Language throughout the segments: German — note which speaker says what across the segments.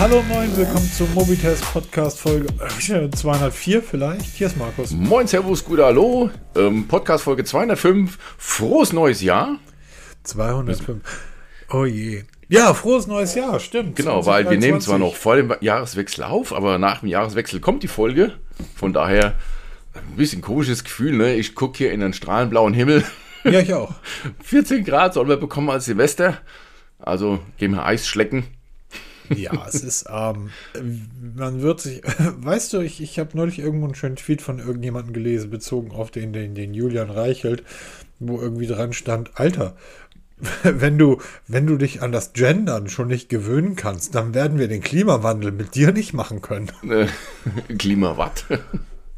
Speaker 1: Hallo moin, willkommen zum Mobitest Podcast Folge äh, 204 vielleicht. Hier ist Markus.
Speaker 2: Moin, Servus, gut, hallo. Ähm, Podcast Folge 205. Frohes neues Jahr.
Speaker 1: 205. Oh je. Ja, frohes neues Jahr, stimmt.
Speaker 2: Genau, weil wir nehmen zwar noch vor dem Jahreswechsel auf, aber nach dem Jahreswechsel kommt die Folge. Von daher ein bisschen komisches Gefühl, ne? Ich gucke hier in den strahlenblauen Himmel.
Speaker 1: Ja, ich auch.
Speaker 2: 14 Grad sollen wir bekommen als Silvester. Also gehen wir Eis schlecken.
Speaker 1: Ja, es ist, ähm, man wird sich, weißt du, ich, ich habe neulich irgendwo einen schönen Tweet von irgendjemandem gelesen, bezogen auf den, den, den Julian Reichelt, wo irgendwie dran stand, Alter, wenn du, wenn du dich an das Gendern schon nicht gewöhnen kannst, dann werden wir den Klimawandel mit dir nicht machen können.
Speaker 2: Äh, Klimawatt.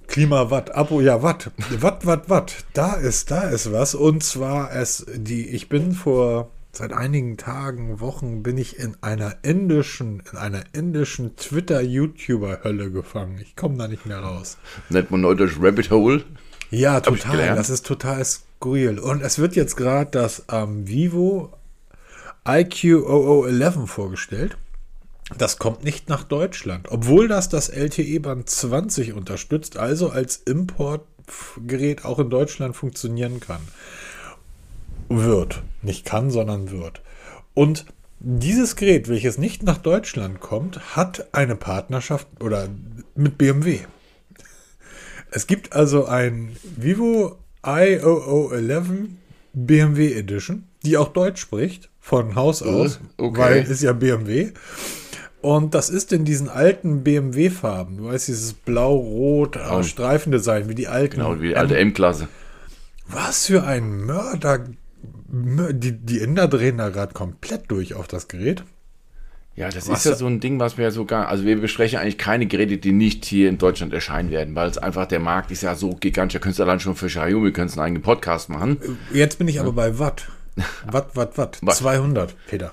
Speaker 1: Klimawatt, Abo, ja, Watt. Watt, Watt, Watt. Da ist, da ist was. Und zwar es, die, ich bin vor seit einigen Tagen, Wochen bin ich in einer indischen, in einer indischen Twitter-YouTuber-Hölle gefangen. Ich komme da nicht mehr raus.
Speaker 2: Nennt man neudeutsch Rabbit Hole.
Speaker 1: Ja, total. Das ist total skurril. Und es wird jetzt gerade das ähm, Vivo IQ0011 vorgestellt. Das kommt nicht nach Deutschland, obwohl das das LTE-Band 20 unterstützt, also als Importgerät auch in Deutschland funktionieren kann. Wird. Nicht kann, sondern wird. Und dieses Gerät, welches nicht nach Deutschland kommt, hat eine Partnerschaft oder mit BMW. Es gibt also ein Vivo IOO11 BMW Edition, die auch Deutsch spricht, von Haus aus, okay. weil ist ja BMW. Und das ist in diesen alten BMW-Farben. Du weißt, dieses blau-rot oh. Streifendesign, wie die alten.
Speaker 2: Genau, wie die alte M-Klasse.
Speaker 1: Was für ein Mörder. Die, die Inder drehen da gerade komplett durch auf das Gerät.
Speaker 2: Ja, das was ist ja so ein Ding, was wir sogar, also wir besprechen eigentlich keine Geräte, die nicht hier in Deutschland erscheinen werden, weil es einfach der Markt ist ja so gigantisch. Da könntest du allein schon für Xiaomi, könntest einen eigenen Podcast machen.
Speaker 1: Jetzt bin ich ja. aber bei Watt. Watt, Watt, Watt. Watt. 200, Peter.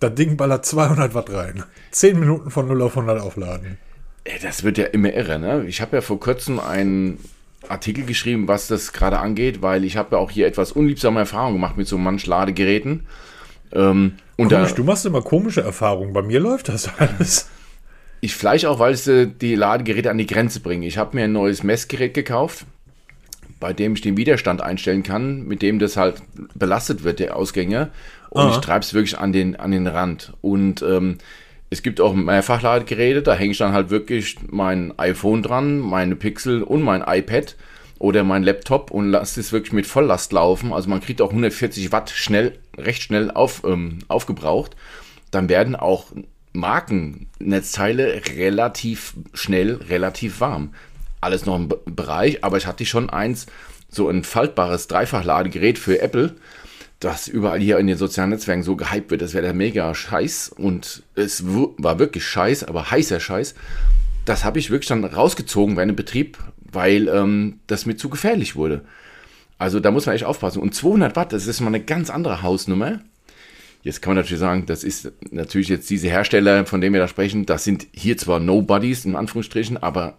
Speaker 1: Das Ding ballert 200 Watt rein. 10 Minuten von 0 auf 100 aufladen.
Speaker 2: Das wird ja immer irre, ne? Ich habe ja vor kurzem einen Artikel geschrieben, was das gerade angeht, weil ich habe ja auch hier etwas unliebsame Erfahrungen gemacht mit so manch Ladegeräten.
Speaker 1: Ähm, und Komisch, da, du machst immer komische Erfahrungen. Bei mir läuft das alles.
Speaker 2: Ich vielleicht auch, weil es äh, die Ladegeräte an die Grenze bringen. Ich habe mir ein neues Messgerät gekauft, bei dem ich den Widerstand einstellen kann, mit dem das halt belastet wird, der Ausgänge. Und Aha. ich treibe es wirklich an den, an den Rand. Und ähm, es gibt auch Mehrfachladegeräte, da hänge ich dann halt wirklich mein iPhone dran, meine Pixel und mein iPad oder mein Laptop und lasse es wirklich mit Volllast laufen. Also man kriegt auch 140 Watt schnell, recht schnell auf, ähm, aufgebraucht. Dann werden auch Markennetzteile relativ schnell, relativ warm. Alles noch im Bereich, aber ich hatte schon eins, so ein faltbares Dreifachladegerät für Apple das überall hier in den sozialen Netzwerken so gehypt wird, das wäre der mega Scheiß und es war wirklich Scheiß, aber heißer Scheiß. Das habe ich wirklich dann rausgezogen bei einem Betrieb, weil ähm, das mir zu gefährlich wurde. Also da muss man echt aufpassen. Und 200 Watt, das ist mal eine ganz andere Hausnummer. Jetzt kann man natürlich sagen, das ist natürlich jetzt diese Hersteller, von denen wir da sprechen, das sind hier zwar Nobodies in Anführungsstrichen, aber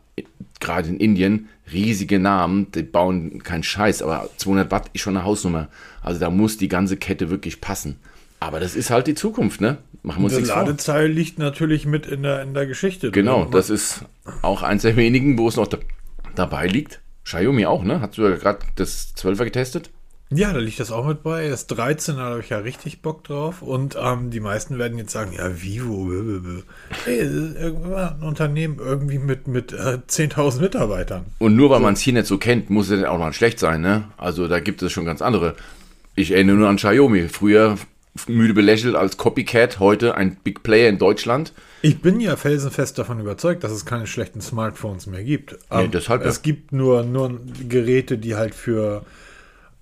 Speaker 2: gerade in Indien riesige Namen, die bauen keinen Scheiß, aber 200 Watt ist schon eine Hausnummer. Also da muss die ganze Kette wirklich passen. Aber das ist halt die Zukunft, ne?
Speaker 1: Machen wir uns Die Ladezeil liegt natürlich mit in der, in der Geschichte.
Speaker 2: Genau, das ist auch eins der wenigen, wo es noch da, dabei liegt. Xiaomi auch, ne? Hast du ja gerade das 12er getestet?
Speaker 1: Ja, da liegt das auch mit bei. Das 13 da habe ich ja richtig Bock drauf. Und ähm, die meisten werden jetzt sagen, ja, Vivo, hey, irgendwann ein Unternehmen irgendwie mit, mit äh, 10.000 Mitarbeitern.
Speaker 2: Und nur weil so. man es hier nicht so kennt, muss es auch mal schlecht sein, ne? Also da gibt es schon ganz andere. Ich erinnere nur an Xiaomi. Früher müde belächelt als Copycat, heute ein Big Player in Deutschland.
Speaker 1: Ich bin ja felsenfest davon überzeugt, dass es keine schlechten Smartphones mehr gibt.
Speaker 2: Nee, deshalb,
Speaker 1: es ja. gibt nur, nur Geräte, die halt für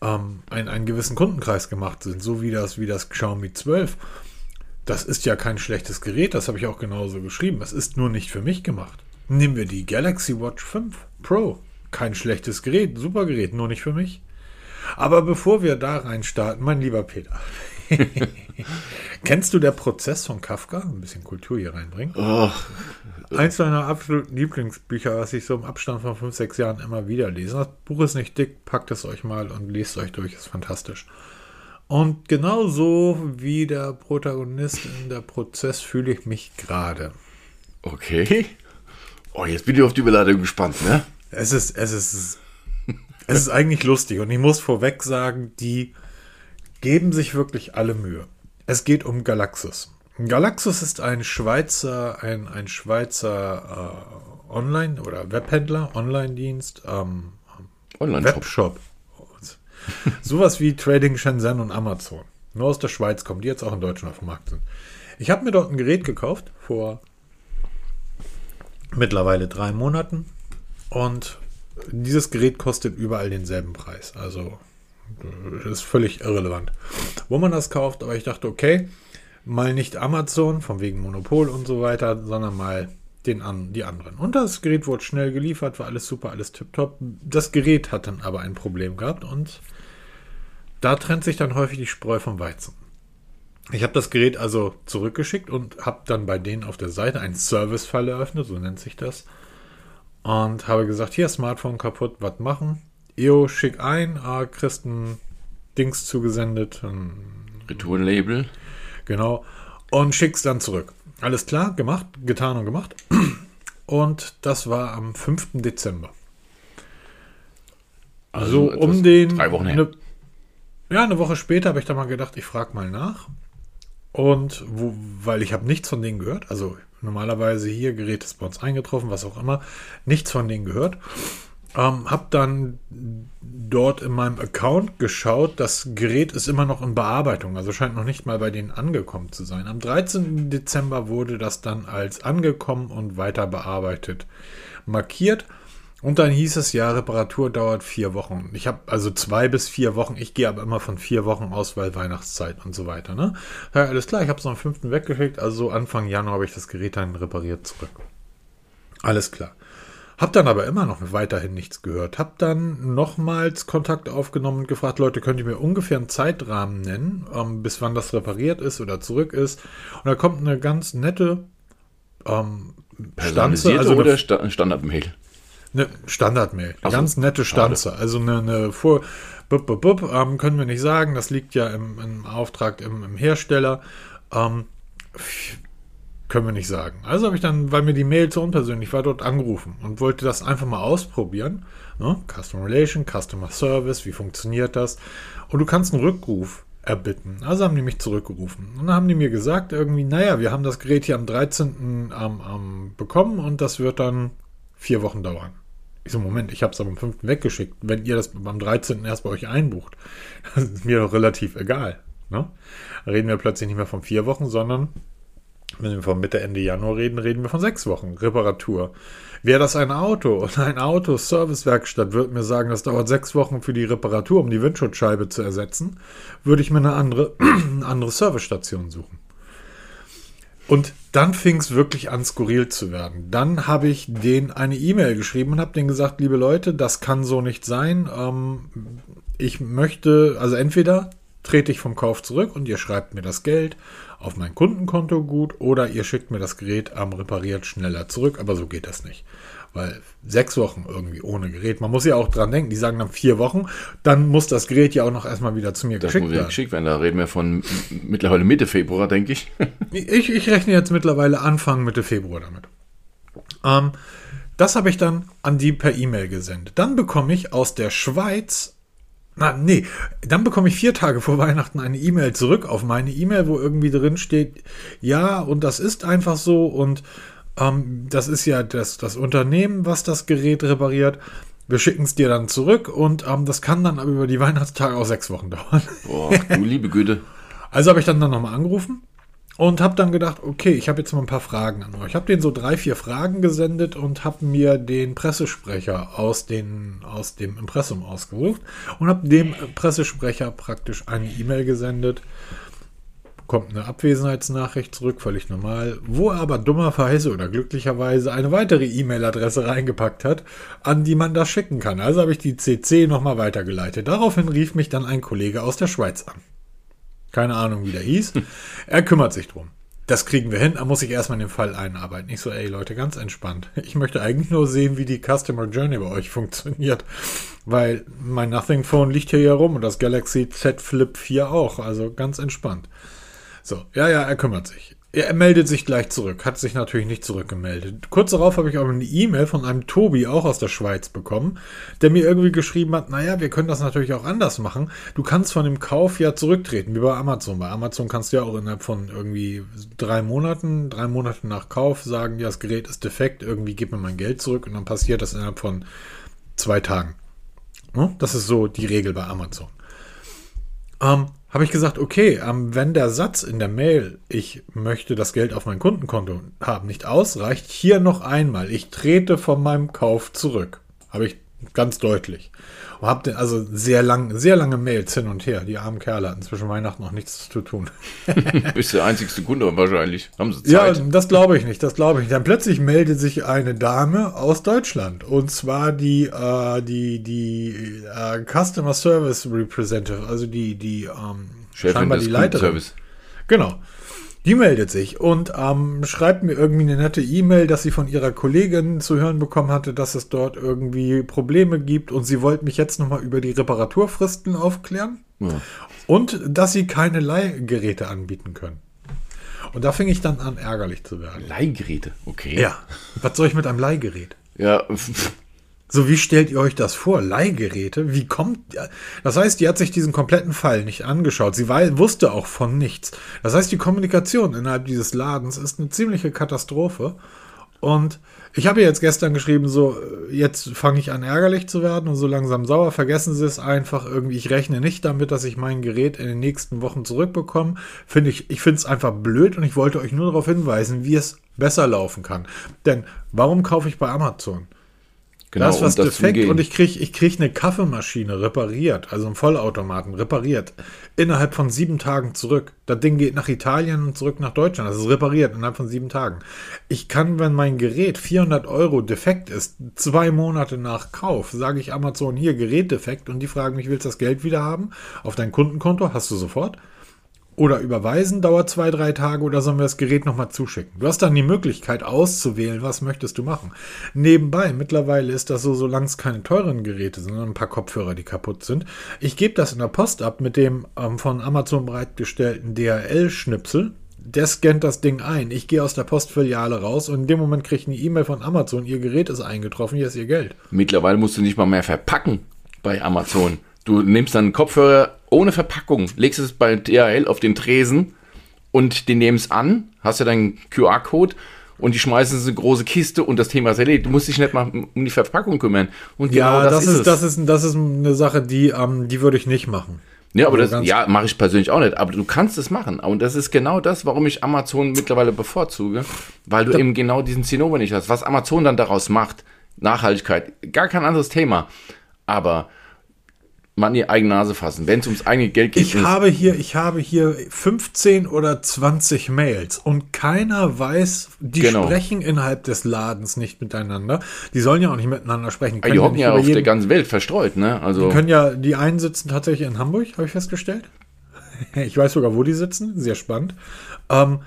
Speaker 1: ähm, einen, einen gewissen Kundenkreis gemacht sind, so wie das, wie das Xiaomi 12. Das ist ja kein schlechtes Gerät, das habe ich auch genauso geschrieben. Es ist nur nicht für mich gemacht. Nehmen wir die Galaxy Watch 5 Pro. Kein schlechtes Gerät, super Gerät, nur nicht für mich. Aber bevor wir da rein starten, mein lieber Peter. Kennst du der Prozess von Kafka? Ein bisschen Kultur hier reinbringen. Oh, Eins deiner absoluten Lieblingsbücher, was ich so im Abstand von fünf, sechs Jahren immer wieder lese. Das Buch ist nicht dick, packt es euch mal und lest euch durch, ist fantastisch. Und genauso wie der Protagonist in der Prozess fühle ich mich gerade.
Speaker 2: Okay. Oh, jetzt bin ich auf die Überladung gespannt, ne?
Speaker 1: Es ist, es ist, es ist eigentlich lustig und ich muss vorweg sagen, die geben sich wirklich alle Mühe. Es geht um Galaxus. Galaxus ist ein Schweizer, ein, ein Schweizer äh, Online- oder Webhändler, Online-Dienst, ähm,
Speaker 2: Online-Shop.
Speaker 1: Webshop. Sowas wie Trading Shenzhen und Amazon. Nur aus der Schweiz kommen, die jetzt auch in Deutschland auf dem Markt sind. Ich habe mir dort ein Gerät gekauft vor mittlerweile drei Monaten und dieses Gerät kostet überall denselben Preis. Also ist völlig irrelevant, wo man das kauft. Aber ich dachte, okay, mal nicht Amazon, von wegen Monopol und so weiter, sondern mal den an, die anderen. Und das Gerät wurde schnell geliefert, war alles super, alles tipptopp. Das Gerät hat dann aber ein Problem gehabt und da trennt sich dann häufig die Spreu vom Weizen. Ich habe das Gerät also zurückgeschickt und habe dann bei denen auf der Seite einen Service-Fall eröffnet, so nennt sich das. Und habe gesagt, hier, Smartphone kaputt, was machen? Jo, schick ein, ah, kriegst ein Dings zugesendet.
Speaker 2: Retourenlabel.
Speaker 1: Genau. Und schick's dann zurück. Alles klar, gemacht, getan und gemacht. Und das war am 5. Dezember. Also,
Speaker 2: Also
Speaker 1: um den.
Speaker 2: drei Wochen her.
Speaker 1: Eine, ja, eine Woche später habe ich dann mal gedacht, ich frage mal nach. Und wo, weil ich habe nichts von denen gehört. Also normalerweise hier Gerät ist bei uns eingetroffen, was auch immer. Nichts von denen gehört. Ähm, habe dann dort in meinem Account geschaut, das Gerät ist immer noch in Bearbeitung, also scheint noch nicht mal bei denen angekommen zu sein. Am 13. Dezember wurde das dann als angekommen und weiter bearbeitet markiert. Und dann hieß es, ja, Reparatur dauert vier Wochen. Ich habe also zwei bis vier Wochen. Ich gehe aber immer von vier Wochen aus, weil Weihnachtszeit und so weiter. Ne? Ja, alles klar, ich habe es am 5. weggeschickt. Also so Anfang Januar habe ich das Gerät dann repariert zurück. Alles klar. Hab dann aber immer noch weiterhin nichts gehört. Hab dann nochmals Kontakt aufgenommen und gefragt, Leute, könnt ihr mir ungefähr einen Zeitrahmen nennen, ähm, bis wann das repariert ist oder zurück ist? Und da kommt eine ganz nette ähm, Stanze, also
Speaker 2: oder Sta Standardmail?
Speaker 1: eine Standardmail. Eine
Speaker 2: so,
Speaker 1: ganz nette
Speaker 2: schade.
Speaker 1: Stanze. Also eine, eine Vor. Bup, bup, bup, ähm, können wir nicht sagen. Das liegt ja im, im Auftrag im, im Hersteller. Ähm, können wir nicht sagen. Also habe ich dann, weil mir die Mail zu unpersönlich war, dort angerufen und wollte das einfach mal ausprobieren. Ne? Customer Relation, Customer Service, wie funktioniert das? Und du kannst einen Rückruf erbitten. Also haben die mich zurückgerufen. Und dann haben die mir gesagt, irgendwie, naja, wir haben das Gerät hier am 13. am am bekommen und das wird dann vier Wochen dauern. Ich so, Moment, ich habe es am 5. weggeschickt. Wenn ihr das am 13. erst bei euch einbucht, das ist mir doch relativ egal. Ne? Reden wir plötzlich nicht mehr von vier Wochen, sondern wenn wir von Mitte, Ende Januar reden, reden wir von sechs Wochen Reparatur. Wäre das ein Auto und ein Auto Servicewerkstatt würde mir sagen, das dauert sechs Wochen für die Reparatur, um die Windschutzscheibe zu ersetzen, würde ich mir eine andere, eine andere Servicestation suchen. Und dann fing es wirklich an, skurril zu werden. Dann habe ich denen eine E-Mail geschrieben und habe denen gesagt, liebe Leute, das kann so nicht sein. Ähm, ich möchte, also entweder trete ich vom Kauf zurück und ihr schreibt mir das Geld auf mein Kundenkonto gut oder ihr schickt mir das Gerät am repariert schneller zurück, aber so geht das nicht. Weil sechs Wochen irgendwie ohne Gerät, man muss ja auch dran denken, die sagen dann vier Wochen, dann muss das Gerät ja auch noch erstmal wieder zu mir
Speaker 2: Das
Speaker 1: geschickt
Speaker 2: muss
Speaker 1: werden.
Speaker 2: geschickt werden. Da reden wir von mittlerweile Mitte Februar, denke ich.
Speaker 1: Ich, ich rechne jetzt mittlerweile Anfang Mitte Februar damit. Ähm, das habe ich dann an die per E-Mail gesendet. Dann bekomme ich aus der Schweiz, na nee, dann bekomme ich vier Tage vor Weihnachten eine E-Mail zurück auf meine E-Mail, wo irgendwie drin steht, ja, und das ist einfach so und ähm, das ist ja das, das Unternehmen, was das Gerät repariert. Wir schicken es dir dann zurück und ähm, das kann dann aber über die Weihnachtstage auch sechs Wochen dauern.
Speaker 2: Boah, du liebe Güte.
Speaker 1: Also habe ich dann, dann nochmal angerufen und habe dann gedacht, okay, ich habe jetzt mal ein paar Fragen an euch. Ich habe denen so drei, vier Fragen gesendet und habe mir den Pressesprecher aus, den, aus dem Impressum ausgesucht und habe dem Pressesprecher praktisch eine E-Mail gesendet. Kommt eine Abwesenheitsnachricht zurück, völlig normal, wo er aber dummerweise oder glücklicherweise eine weitere E-Mail-Adresse reingepackt hat, an die man das schicken kann. Also habe ich die CC nochmal weitergeleitet. Daraufhin rief mich dann ein Kollege aus der Schweiz an. Keine Ahnung, wie der hieß. Er kümmert sich drum. Das kriegen wir hin. Da muss ich erstmal in den Fall einarbeiten. Ich so, ey Leute, ganz entspannt. Ich möchte eigentlich nur sehen, wie die Customer Journey bei euch funktioniert. Weil mein Nothing Phone liegt hier ja rum und das Galaxy Z Flip 4 auch. Also ganz entspannt. So, ja, ja, er kümmert sich. Er meldet sich gleich zurück, hat sich natürlich nicht zurückgemeldet. Kurz darauf habe ich auch eine E-Mail von einem Tobi, auch aus der Schweiz, bekommen, der mir irgendwie geschrieben hat, naja, wir können das natürlich auch anders machen. Du kannst von dem Kauf ja zurücktreten, wie bei Amazon. Bei Amazon kannst du ja auch innerhalb von irgendwie drei Monaten, drei Monate nach Kauf sagen, ja, das Gerät ist defekt, irgendwie gib mir mein Geld zurück und dann passiert das innerhalb von zwei Tagen. Das ist so die Regel bei Amazon. Ähm, habe ich gesagt, okay, ähm, wenn der Satz in der Mail, ich möchte das Geld auf mein Kundenkonto haben, nicht ausreicht, hier noch einmal, ich trete von meinem Kauf zurück. Habe ich ganz deutlich. Und hab den, also sehr lang, sehr lange Mails hin und her. Die armen Kerle hatten zwischen Weihnachten noch nichts zu tun.
Speaker 2: Bist der einzigste Kunde wahrscheinlich.
Speaker 1: Haben sie Zeit? Ja, das glaube ich nicht. Das glaube ich nicht. Dann plötzlich meldet sich eine Dame aus Deutschland. Und zwar die, äh, die, die äh, Customer Service Representative, also die, die ähm,
Speaker 2: Chefin scheinbar die Leiterin.
Speaker 1: Genau. Die meldet sich und ähm, schreibt mir irgendwie eine nette E-Mail, dass sie von ihrer Kollegin zu hören bekommen hatte, dass es dort irgendwie Probleme gibt und sie wollte mich jetzt nochmal über die Reparaturfristen aufklären ja. und dass sie keine Leihgeräte anbieten können. Und da fing ich dann an, ärgerlich zu werden.
Speaker 2: Leihgeräte, okay.
Speaker 1: Ja. Was soll ich mit einem Leihgerät?
Speaker 2: Ja,
Speaker 1: so, wie stellt ihr euch das vor? Leihgeräte? Wie kommt. Das heißt, die hat sich diesen kompletten Fall nicht angeschaut. Sie war, wusste auch von nichts. Das heißt, die Kommunikation innerhalb dieses Ladens ist eine ziemliche Katastrophe. Und ich habe jetzt gestern geschrieben, so, jetzt fange ich an ärgerlich zu werden und so langsam sauer. Vergessen Sie es einfach irgendwie. Ich rechne nicht damit, dass ich mein Gerät in den nächsten Wochen zurückbekomme. Finde ich, ich finde es einfach blöd und ich wollte euch nur darauf hinweisen, wie es besser laufen kann. Denn warum kaufe ich bei Amazon? Genau, da ist was defekt und ich kriege ich krieg eine Kaffeemaschine repariert, also einen Vollautomaten repariert, innerhalb von sieben Tagen zurück. Das Ding geht nach Italien und zurück nach Deutschland. Das ist repariert innerhalb von sieben Tagen. Ich kann, wenn mein Gerät 400 Euro defekt ist, zwei Monate nach Kauf, sage ich Amazon hier Gerät defekt und die fragen mich, willst du das Geld wieder haben? Auf dein Kundenkonto hast du sofort oder überweisen dauert zwei, drei Tage oder sollen wir das Gerät nochmal zuschicken? Du hast dann die Möglichkeit auszuwählen, was möchtest du machen. Nebenbei, mittlerweile ist das so, solange es keine teuren Geräte sind, sondern ein paar Kopfhörer, die kaputt sind. Ich gebe das in der Post ab mit dem ähm, von Amazon bereitgestellten DHL-Schnipsel. Der scannt das Ding ein. Ich gehe aus der Postfiliale raus und in dem Moment kriege ich eine E-Mail von Amazon. Ihr Gerät ist eingetroffen, hier ist Ihr Geld.
Speaker 2: Mittlerweile musst du nicht mal mehr verpacken bei Amazon. Du nimmst dann einen Kopfhörer ohne Verpackung, legst es bei DHL auf den Tresen und die nehmen es an, hast ja deinen QR-Code und die schmeißen es in eine große Kiste und das Thema ist erledigt. Du musst dich nicht mal um die Verpackung kümmern. Und
Speaker 1: genau ja, das, das, ist, ist das, ist, das ist eine Sache, die, ähm, die würde ich nicht machen.
Speaker 2: Ja, aber also das, ja, mache ich persönlich auch nicht. Aber du kannst es machen. Und das ist genau das, warum ich Amazon mittlerweile bevorzuge, weil du da, eben genau diesen Zinnober nicht hast. Was Amazon dann daraus macht, Nachhaltigkeit, gar kein anderes Thema. Aber man die eigene Nase fassen, wenn es ums eigene Geld geht.
Speaker 1: Ich habe hier, ich habe hier 15 oder 20 Mails und keiner weiß, die genau. sprechen innerhalb des Ladens nicht miteinander. Die sollen ja auch nicht miteinander sprechen.
Speaker 2: Die, die hocken ja auf jeden, der ganzen Welt verstreut, ne?
Speaker 1: Also die können ja, die einen sitzen tatsächlich in Hamburg, habe ich festgestellt. ich weiß sogar, wo die sitzen. Sehr spannend. Ähm,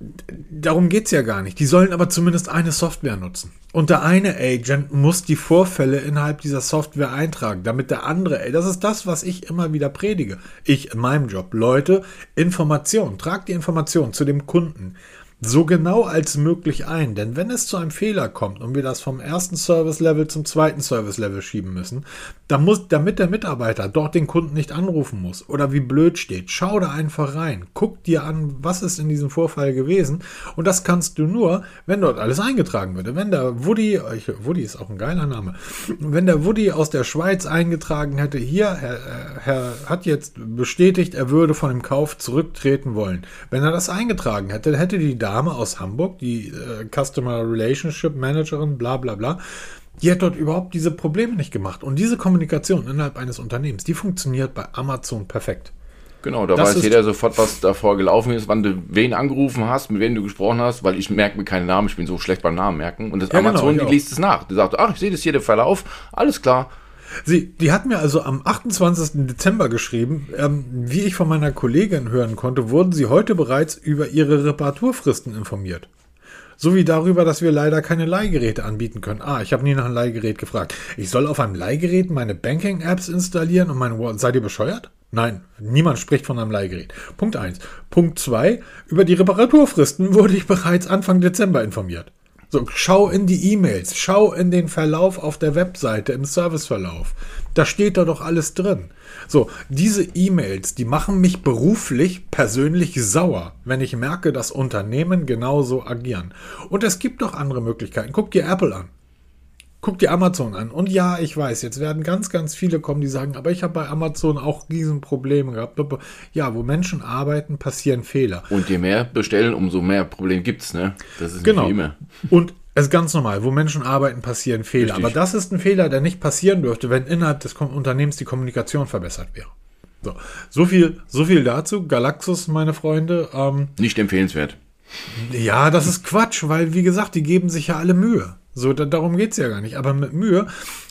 Speaker 1: darum geht es ja gar nicht. Die sollen aber zumindest eine Software nutzen. Und der eine Agent muss die Vorfälle innerhalb dieser Software eintragen, damit der andere, das ist das, was ich immer wieder predige. Ich in meinem Job. Leute, Information, tragt die Information zu dem Kunden so genau als möglich ein. Denn wenn es zu einem Fehler kommt und wir das vom ersten Service-Level zum zweiten Service-Level schieben müssen, dann muss, damit der Mitarbeiter dort den Kunden nicht anrufen muss oder wie blöd steht, schau da einfach rein, guck dir an, was ist in diesem Vorfall gewesen und das kannst du nur, wenn dort alles eingetragen wird. Wenn der Woody, Woody ist auch ein geiler Name, wenn der Woody aus der Schweiz eingetragen hätte, hier, Herr, Herr hat jetzt bestätigt, er würde von dem Kauf zurücktreten wollen. Wenn er das eingetragen hätte, hätte die Dame aus Hamburg, die äh, Customer Relationship Managerin, bla bla bla, die hat dort überhaupt diese Probleme nicht gemacht. Und diese Kommunikation innerhalb eines Unternehmens, die funktioniert bei Amazon perfekt.
Speaker 2: Genau, da das weiß jeder sofort, was davor gelaufen ist, wann du wen angerufen hast, mit wem du gesprochen hast, weil ich merke mir keine Namen, ich bin so schlecht beim Namen merken. Und das ja, genau, Amazon, genau, die liest es nach. Die sagt, ach, ich sehe das hier, der Verlauf, alles klar.
Speaker 1: Sie, die hat mir also am 28. Dezember geschrieben, ähm, wie ich von meiner Kollegin hören konnte, wurden sie heute bereits über ihre Reparaturfristen informiert. So wie darüber, dass wir leider keine Leihgeräte anbieten können. Ah, ich habe nie nach einem Leihgerät gefragt. Ich soll auf einem Leihgerät meine Banking-Apps installieren und mein Seid ihr bescheuert? Nein, niemand spricht von einem Leihgerät. Punkt 1. Punkt 2. Über die Reparaturfristen wurde ich bereits Anfang Dezember informiert. So, schau in die E-Mails, schau in den Verlauf auf der Webseite, im Serviceverlauf. Da steht da doch alles drin. So, diese E-Mails, die machen mich beruflich persönlich sauer, wenn ich merke, dass Unternehmen genauso agieren. Und es gibt doch andere Möglichkeiten. Guck dir Apple an. Guck dir Amazon an. Und ja, ich weiß, jetzt werden ganz, ganz viele kommen, die sagen, aber ich habe bei Amazon auch Riesenprobleme gehabt. Ja, wo Menschen arbeiten, passieren Fehler.
Speaker 2: Und je mehr bestellen, umso mehr Probleme gibt es, ne?
Speaker 1: Das ist genau. immer. Und es ist ganz normal, wo Menschen arbeiten, passieren Fehler. Richtig. Aber das ist ein Fehler, der nicht passieren dürfte, wenn innerhalb des Unternehmens die Kommunikation verbessert wäre. So, so viel, so viel dazu. Galaxus, meine Freunde. Ähm,
Speaker 2: nicht empfehlenswert.
Speaker 1: Ja, das ist Quatsch, weil, wie gesagt, die geben sich ja alle Mühe. So, da, darum geht es ja gar nicht. Aber mit Mühe,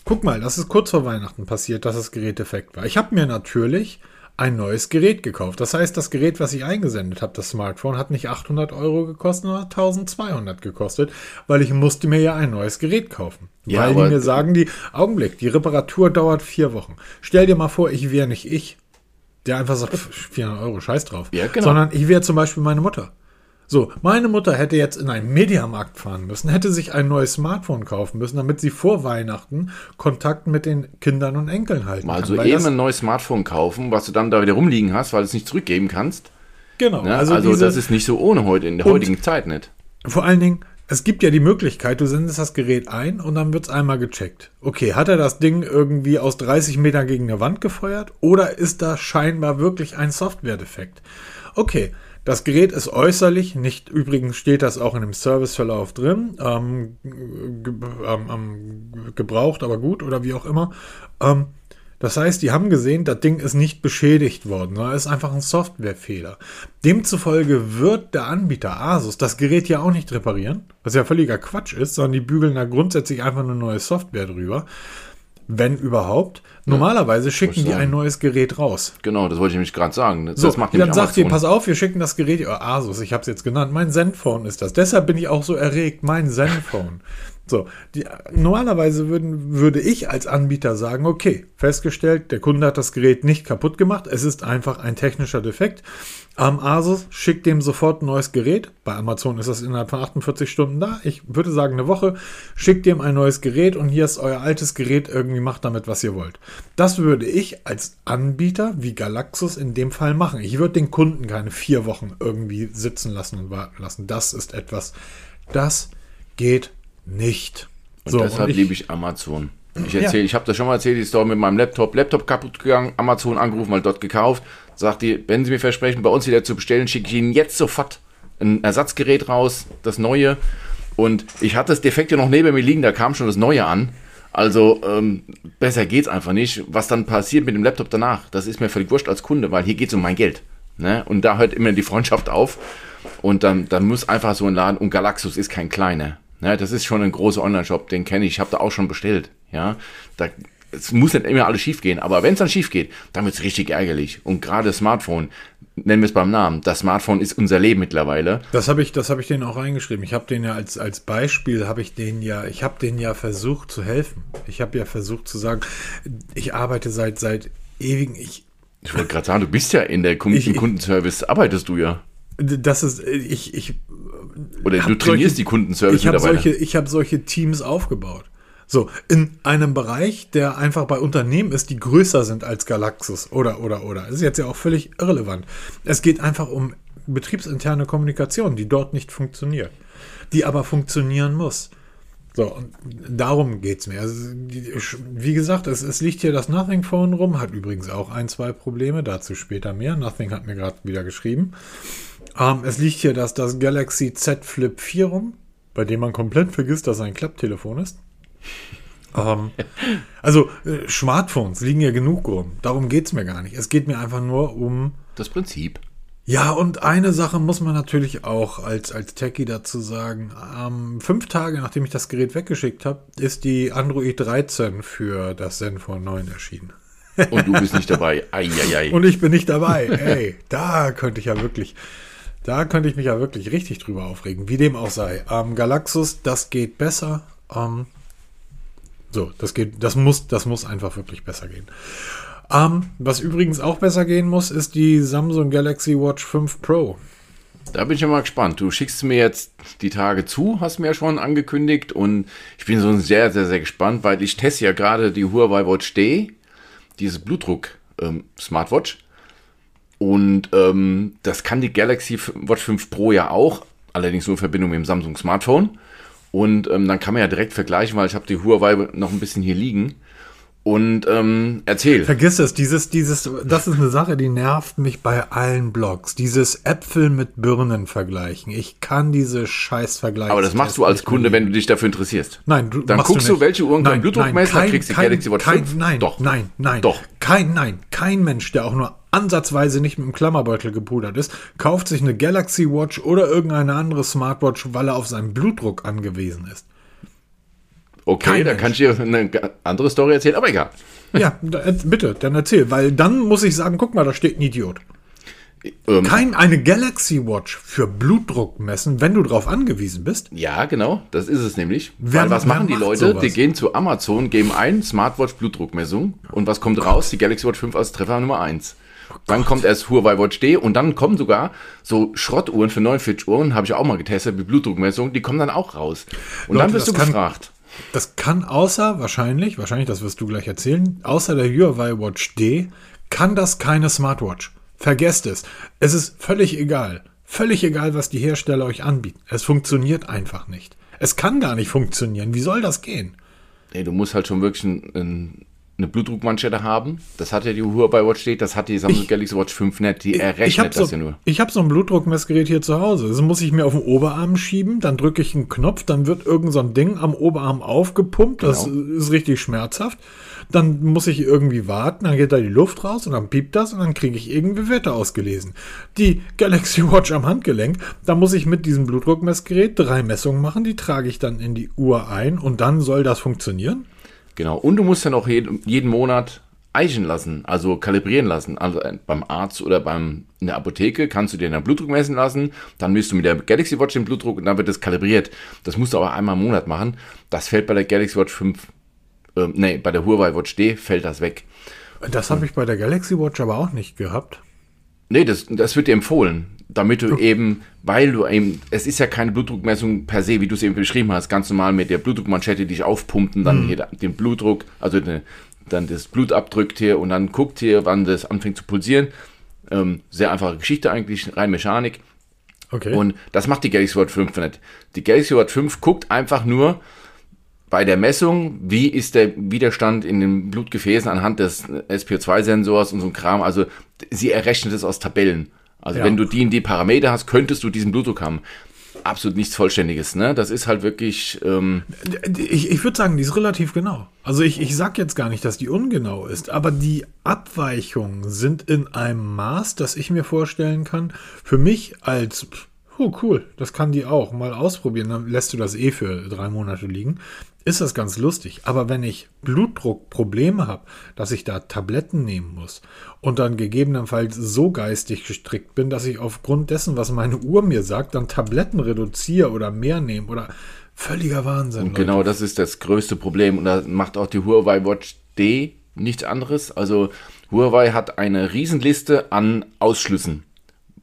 Speaker 1: guck mal, das ist kurz vor Weihnachten passiert, dass das Gerät defekt war. Ich habe mir natürlich ein neues Gerät gekauft. Das heißt, das Gerät, was ich eingesendet habe, das Smartphone, hat nicht 800 Euro gekostet, sondern 1200 gekostet, weil ich musste mir ja ein neues Gerät kaufen. Ja, weil die mir sagen, die Augenblick, die Reparatur dauert vier Wochen. Stell dir mal vor, ich wäre nicht ich, der einfach sagt, 400 Euro, scheiß drauf. Ja, genau. Sondern ich wäre zum Beispiel meine Mutter. So, meine Mutter hätte jetzt in einen Mediamarkt fahren müssen, hätte sich ein neues Smartphone kaufen müssen, damit sie vor Weihnachten Kontakt mit den Kindern und Enkeln halten
Speaker 2: Mal kann. Also eben ein neues Smartphone kaufen, was du dann da wieder rumliegen hast, weil du es nicht zurückgeben kannst.
Speaker 1: Genau.
Speaker 2: Ja, also, also diese, das ist nicht so ohne heute, in der heutigen Zeit nicht.
Speaker 1: Vor allen Dingen, es gibt ja die Möglichkeit, du sendest das Gerät ein und dann wird es einmal gecheckt. Okay, hat er das Ding irgendwie aus 30 Metern gegen eine Wand gefeuert oder ist da scheinbar wirklich ein Software-Defekt? Okay, das Gerät ist äußerlich, nicht übrigens steht das auch in dem Serviceverlauf drin, ähm, ge ähm, ähm, gebraucht, aber gut oder wie auch immer. Ähm, das heißt, die haben gesehen, das Ding ist nicht beschädigt worden, sondern ist einfach ein Softwarefehler. Demzufolge wird der Anbieter Asus das Gerät ja auch nicht reparieren, was ja völliger Quatsch ist, sondern die bügeln da grundsätzlich einfach eine neue Software drüber wenn überhaupt. Normalerweise schicken die ein neues Gerät raus.
Speaker 2: Genau, das wollte ich nämlich gerade sagen. Das
Speaker 1: so, macht dann sagt ihr, pass auf, wir schicken das Gerät, oh, Asus, ich habe es jetzt genannt, mein Zenfone ist das. Deshalb bin ich auch so erregt, mein Zenfone. So, die, normalerweise würden, würde ich als Anbieter sagen, okay, festgestellt, der Kunde hat das Gerät nicht kaputt gemacht, es ist einfach ein technischer Defekt. Ähm, Asus schickt dem sofort ein neues Gerät. Bei Amazon ist das innerhalb von 48 Stunden da. Ich würde sagen eine Woche. Schickt dem ein neues Gerät und hier ist euer altes Gerät. Irgendwie macht damit, was ihr wollt. Das würde ich als Anbieter wie Galaxus in dem Fall machen. Ich würde den Kunden keine vier Wochen irgendwie sitzen lassen und warten lassen. Das ist etwas, das geht nicht.
Speaker 2: Und so, deshalb und ich, liebe ich Amazon. Ich erzähle, ja. ich habe das schon mal erzählt, die Story mit meinem Laptop. Laptop kaputt gegangen, Amazon angerufen, mal dort gekauft. Sagt die, wenn Sie mir versprechen, bei uns wieder zu bestellen, schicke ich Ihnen jetzt sofort ein Ersatzgerät raus, das neue. Und ich hatte das Defekte noch neben mir liegen, da kam schon das neue an. Also ähm, besser geht's einfach nicht. Was dann passiert mit dem Laptop danach, das ist mir völlig wurscht als Kunde, weil hier geht es um mein Geld. Ne? Und da hört immer die Freundschaft auf. Und dann, dann muss einfach so ein Laden, und Galaxus ist kein kleiner. Ne? Das ist schon ein großer Online-Shop, den kenne ich. Ich habe da auch schon bestellt. Ja, da, es muss nicht immer alles schief gehen, aber wenn es dann schief geht, dann wird es richtig ärgerlich. Und gerade Smartphone, nennen wir es beim Namen, das Smartphone ist unser Leben mittlerweile.
Speaker 1: Das habe ich, das habe ich denen auch reingeschrieben. Ich habe den ja als, als Beispiel, habe ich den ja, ich habe denen ja versucht zu helfen. Ich habe ja versucht zu sagen, ich arbeite seit, seit ewigen, ich.
Speaker 2: Ich wollte gerade sagen, du bist ja in der Kunden ich, Kundenservice, arbeitest du ja.
Speaker 1: Das ist, ich, ich.
Speaker 2: Oder du trainierst solche, die Kundenservice
Speaker 1: ich habe solche, ich habe solche Teams aufgebaut. So, in einem Bereich, der einfach bei Unternehmen ist, die größer sind als Galaxus oder, oder, oder. Das ist jetzt ja auch völlig irrelevant. Es geht einfach um betriebsinterne Kommunikation, die dort nicht funktioniert, die aber funktionieren muss. So, und darum geht es mir. Also, wie gesagt, es, es, liegt hier das Nothing Phone rum, hat übrigens auch ein, zwei Probleme, dazu später mehr. Nothing hat mir gerade wieder geschrieben. Ähm, es liegt hier das, das Galaxy Z Flip 4 rum, bei dem man komplett vergisst, dass es ein Klapptelefon ist. Ähm, also, äh, Smartphones liegen ja genug rum. Darum geht es mir gar nicht. Es geht mir einfach nur um.
Speaker 2: Das Prinzip.
Speaker 1: Ja, und eine Sache muss man natürlich auch als, als Techie dazu sagen. Ähm, fünf Tage nachdem ich das Gerät weggeschickt habe, ist die Android 13 für das Zenfone 9 erschienen.
Speaker 2: Und du bist nicht dabei. Eieiei.
Speaker 1: Und ich bin nicht dabei. Ey, da könnte ich ja wirklich Da könnte ich mich ja wirklich richtig drüber aufregen, wie dem auch sei. Ähm, Galaxus, das geht besser. Ähm, so, das geht, das muss, das muss einfach wirklich besser gehen. Ähm, was übrigens auch besser gehen muss, ist die Samsung Galaxy Watch 5 Pro.
Speaker 2: Da bin ich ja mal gespannt. Du schickst mir jetzt die Tage zu, hast mir ja schon angekündigt. Und ich bin so sehr, sehr, sehr gespannt, weil ich teste ja gerade die Huawei Watch D, diese Blutdruck-Smartwatch. Ähm, und ähm, das kann die Galaxy Watch 5 Pro ja auch, allerdings nur in Verbindung mit dem Samsung Smartphone. Und ähm, dann kann man ja direkt vergleichen, weil ich habe die Huawei noch ein bisschen hier liegen. Und ähm, erzähl.
Speaker 1: Vergiss es, dieses, dieses, das ist eine Sache, die nervt mich bei allen Blogs. Dieses Äpfel mit Birnen vergleichen. Ich kann diese scheiß vergleichen.
Speaker 2: Aber das machst du als Kunde, wenn du dich dafür interessierst.
Speaker 1: Nein, du
Speaker 2: Dann guckst du, du, welche Uhren
Speaker 1: kein
Speaker 2: Blutdruckmesser
Speaker 1: nein,
Speaker 2: kriegst,
Speaker 1: die Galaxy
Speaker 2: Watch
Speaker 1: kein,
Speaker 2: 5?
Speaker 1: Nein,
Speaker 2: doch.
Speaker 1: nein, nein.
Speaker 2: Doch.
Speaker 1: Kein, nein, kein Mensch, der auch nur ansatzweise nicht mit dem Klammerbeutel gepudert ist, kauft sich eine Galaxy Watch oder irgendeine andere Smartwatch, weil er auf seinen Blutdruck angewiesen ist.
Speaker 2: Okay, Kein da Mensch. kann ich dir eine andere Story erzählen, aber egal.
Speaker 1: Ja, bitte, dann erzähl, weil dann muss ich sagen, guck mal, da steht ein Idiot. Ähm, Kein eine Galaxy Watch für Blutdruck messen, wenn du darauf angewiesen bist.
Speaker 2: Ja, genau, das ist es nämlich. Wer, Weil was machen die Leute? Sowas? Die gehen zu Amazon, geben ein Smartwatch Blutdruckmessung und was kommt raus? Die Galaxy Watch 5 als Treffer Nummer 1. Oh dann kommt erst Huawei Watch D und dann kommen sogar so Schrottuhren für 49 Uhren, habe ich auch mal getestet, mit Blutdruckmessung, die kommen dann auch raus. Und Leute, dann wirst du kann, gefragt.
Speaker 1: Das kann außer, wahrscheinlich, wahrscheinlich, das wirst du gleich erzählen, außer der Huawei Watch D, kann das keine Smartwatch. Vergesst es. Es ist völlig egal. Völlig egal, was die Hersteller euch anbieten. Es funktioniert einfach nicht. Es kann gar nicht funktionieren. Wie soll das gehen?
Speaker 2: Nee, du musst halt schon wirklich ein, ein, eine Blutdruckmanschette haben. Das hat ja die Huawei Watch steht, das hat die Samsung ich, Galaxy Watch 5 nicht. Die errechnet
Speaker 1: das
Speaker 2: so, ja nur.
Speaker 1: Ich habe so ein Blutdruckmessgerät hier zu Hause. Das muss ich mir auf den Oberarm schieben, dann drücke ich einen Knopf, dann wird irgend so ein Ding am Oberarm aufgepumpt. Das genau. ist richtig schmerzhaft. Dann muss ich irgendwie warten, dann geht da die Luft raus und dann piept das und dann kriege ich irgendwie Werte ausgelesen. Die Galaxy Watch am Handgelenk, da muss ich mit diesem Blutdruckmessgerät drei Messungen machen, die trage ich dann in die Uhr ein und dann soll das funktionieren.
Speaker 2: Genau, und du musst dann auch jeden, jeden Monat eichen lassen, also kalibrieren lassen. Also äh, beim Arzt oder beim, in der Apotheke kannst du dir den Blutdruck messen lassen, dann misst du mit der Galaxy Watch den Blutdruck und dann wird das kalibriert. Das musst du aber einmal im Monat machen. Das fällt bei der Galaxy Watch 5 äh, nee, bei der Huawei Watch D fällt das weg.
Speaker 1: Das habe ich bei der Galaxy Watch aber auch nicht gehabt.
Speaker 2: Nee, das, das wird dir empfohlen, damit du eben, weil du eben, es ist ja keine Blutdruckmessung per se, wie du es eben beschrieben hast, ganz normal mit der Blutdruckmanschette, die ich aufpumpen, dann mhm. hier den Blutdruck, also ne, dann das Blut abdrückt hier und dann guckt hier, wann das anfängt zu pulsieren. Ähm, sehr einfache Geschichte eigentlich, rein Mechanik. Okay. Und das macht die Galaxy Watch 5 nicht. Die Galaxy Watch 5 guckt einfach nur, bei der Messung, wie ist der Widerstand in den Blutgefäßen anhand des SPO2-Sensors und so ein Kram. Also sie errechnet es aus Tabellen. Also ja. wenn du die in die Parameter hast, könntest du diesen Blutdruck haben. Absolut nichts Vollständiges, ne? Das ist halt wirklich. Ähm
Speaker 1: ich ich würde sagen, die ist relativ genau. Also ich, ich sag jetzt gar nicht, dass die ungenau ist, aber die Abweichungen sind in einem Maß, das ich mir vorstellen kann, für mich als Oh, cool, das kann die auch. Mal ausprobieren, dann lässt du das eh für drei Monate liegen ist das ganz lustig. Aber wenn ich Blutdruckprobleme habe, dass ich da Tabletten nehmen muss und dann gegebenenfalls so geistig gestrickt bin, dass ich aufgrund dessen, was meine Uhr mir sagt, dann Tabletten reduziere oder mehr nehme oder völliger Wahnsinn.
Speaker 2: Und genau das ist das größte Problem und da macht auch die Huawei Watch D nichts anderes. Also Huawei hat eine Riesenliste an Ausschlüssen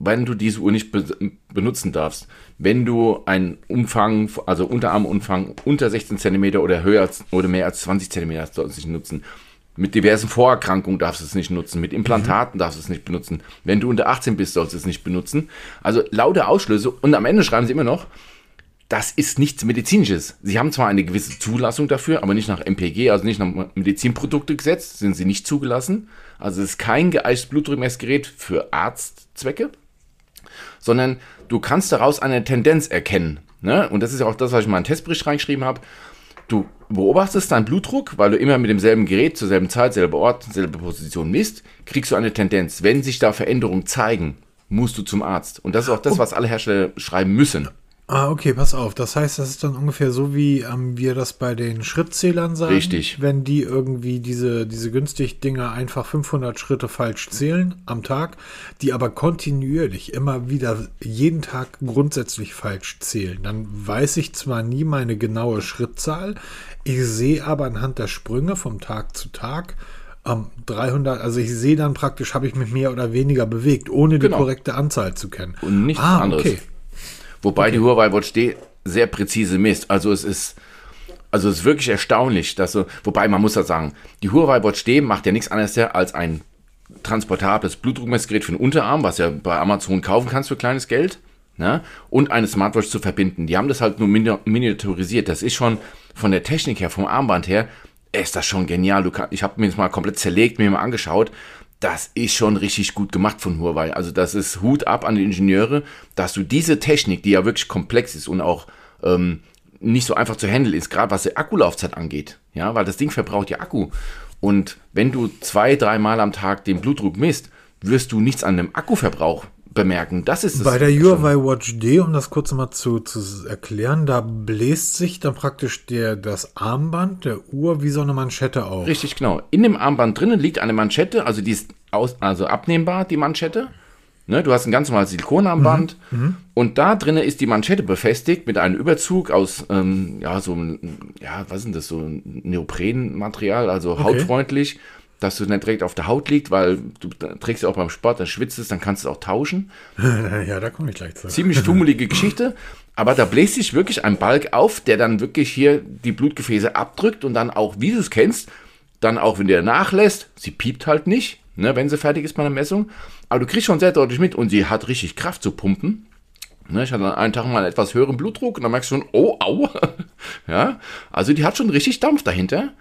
Speaker 2: wenn du diese Uhr nicht be benutzen darfst. Wenn du einen Umfang, also Unterarmumfang unter 16 cm oder höher als, oder mehr als 20 cm sollst du nicht nutzen. Mit diversen Vorerkrankungen darfst du es nicht nutzen. Mit Implantaten mhm. darfst du es nicht benutzen. Wenn du unter 18 bist, sollst du es nicht benutzen. Also lauter Ausschlüsse. Und am Ende schreiben sie immer noch, das ist nichts Medizinisches. Sie haben zwar eine gewisse Zulassung dafür, aber nicht nach MPG, also nicht nach Medizinproduktegesetz, sind sie nicht zugelassen. Also es ist kein geeignetes Blutdruckmessgerät für Arztzwecke sondern du kannst daraus eine Tendenz erkennen. Ne? Und das ist ja auch das, was ich mal in Testbericht reingeschrieben habe. Du beobachtest deinen Blutdruck, weil du immer mit demselben Gerät zur selben Zeit, selber Ort, selbe Position misst, kriegst du eine Tendenz. Wenn sich da Veränderungen zeigen, musst du zum Arzt. Und das ist auch das, was alle Hersteller schreiben müssen.
Speaker 1: Ah, okay, pass auf. Das heißt, das ist dann ungefähr so, wie ähm, wir das bei den Schrittzählern sagen.
Speaker 2: Richtig.
Speaker 1: Wenn die irgendwie diese, diese günstig Dinger einfach 500 Schritte falsch zählen am Tag, die aber kontinuierlich immer wieder jeden Tag grundsätzlich falsch zählen, dann weiß ich zwar nie meine genaue Schrittzahl, ich sehe aber anhand der Sprünge vom Tag zu Tag, ähm, 300, also ich sehe dann praktisch, habe ich mich mehr oder weniger bewegt, ohne die
Speaker 2: Genau.
Speaker 1: korrekte Anzahl zu kennen.
Speaker 2: Und nichts
Speaker 1: ah,
Speaker 2: anderes.
Speaker 1: Okay.
Speaker 2: Wobei die Huawei Watch D sehr präzise misst. Also es ist, also es ist wirklich erstaunlich, dass so, wobei man muss das sagen, die Huawei Watch D macht ja nichts anderes als ein transportables Blutdruckmessgerät für den Unterarm, was ja bei Amazon kaufen kannst für kleines Geld, ne? und eine Smartwatch zu verbinden. Die haben das halt nur mini- miniaturisiert. Das ist schon von der Technik her, vom Armband her, ist das schon genial. Kann, ich habe mir das mal komplett zerlegt, mir mal angeschaut. Das ist schon richtig gut gemacht von Huawei. Also das ist Hut ab an die Ingenieure, dass du diese Technik, die ja wirklich komplex ist und auch ähm, nicht so einfach zu handeln ist, gerade was die Akkulaufzeit angeht. Ja, weil das Ding verbraucht ja Akku. Und wenn du zwei, dreimal am Tag den Blutdruck misst, wirst du nichts an dem Akkuverbrauch bemerken. Das ist es.
Speaker 1: Bei der Huawei Watch D, um das kurz mal zu, zu erklären, da bläst sich dann praktisch der, das Armband der Uhr wie so eine Manschette auf.
Speaker 2: Richtig, genau. In dem Armband drinnen liegt eine Manschette, also die ist aus, also abnehmbar, die Manschette. Ne, du hast ein ganz normales Silikonarmband und da drinnen ist die Manschette befestigt mit einem Überzug aus, ähm, ja, so, ein- ja, was ist denn das, so ein Neoprenmaterial, also hautfreundlich, dass du nicht direkt auf der Haut liegt, weil du trägst ja auch beim Sport, dann schwitzt es, dann kannst du es auch tauschen.
Speaker 1: ja, da komme ich gleich zu.
Speaker 2: Ziemlich fummelige Geschichte, aber da bläst sich wirklich ein Balk auf, der dann wirklich hier die Blutgefäße abdrückt und dann auch, wie du es kennst, dann auch, wenn der nachlässt, sie piept halt nicht, ne, wenn sie fertig ist bei der Messung, aber du kriegst schon sehr deutlich mit und sie hat richtig Kraft zu pumpen. Ne, ich hatte an einem Tag mal einen etwas höheren Blutdruck und dann merkst du schon, oh, au. ja, also die hat schon richtig Dampf dahinter,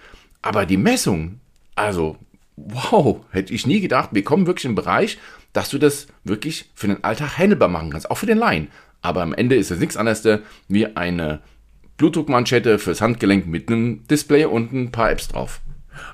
Speaker 2: aber die Messung, also, wow, hätte ich nie gedacht, wir kommen wirklich in den Bereich, dass du das wirklich für den Alltag handelbar machen kannst, auch für den Laien. Aber am Ende ist es nichts anderes wie eine Blutdruckmanschette fürs Handgelenk mit einem Display und ein paar Apps drauf.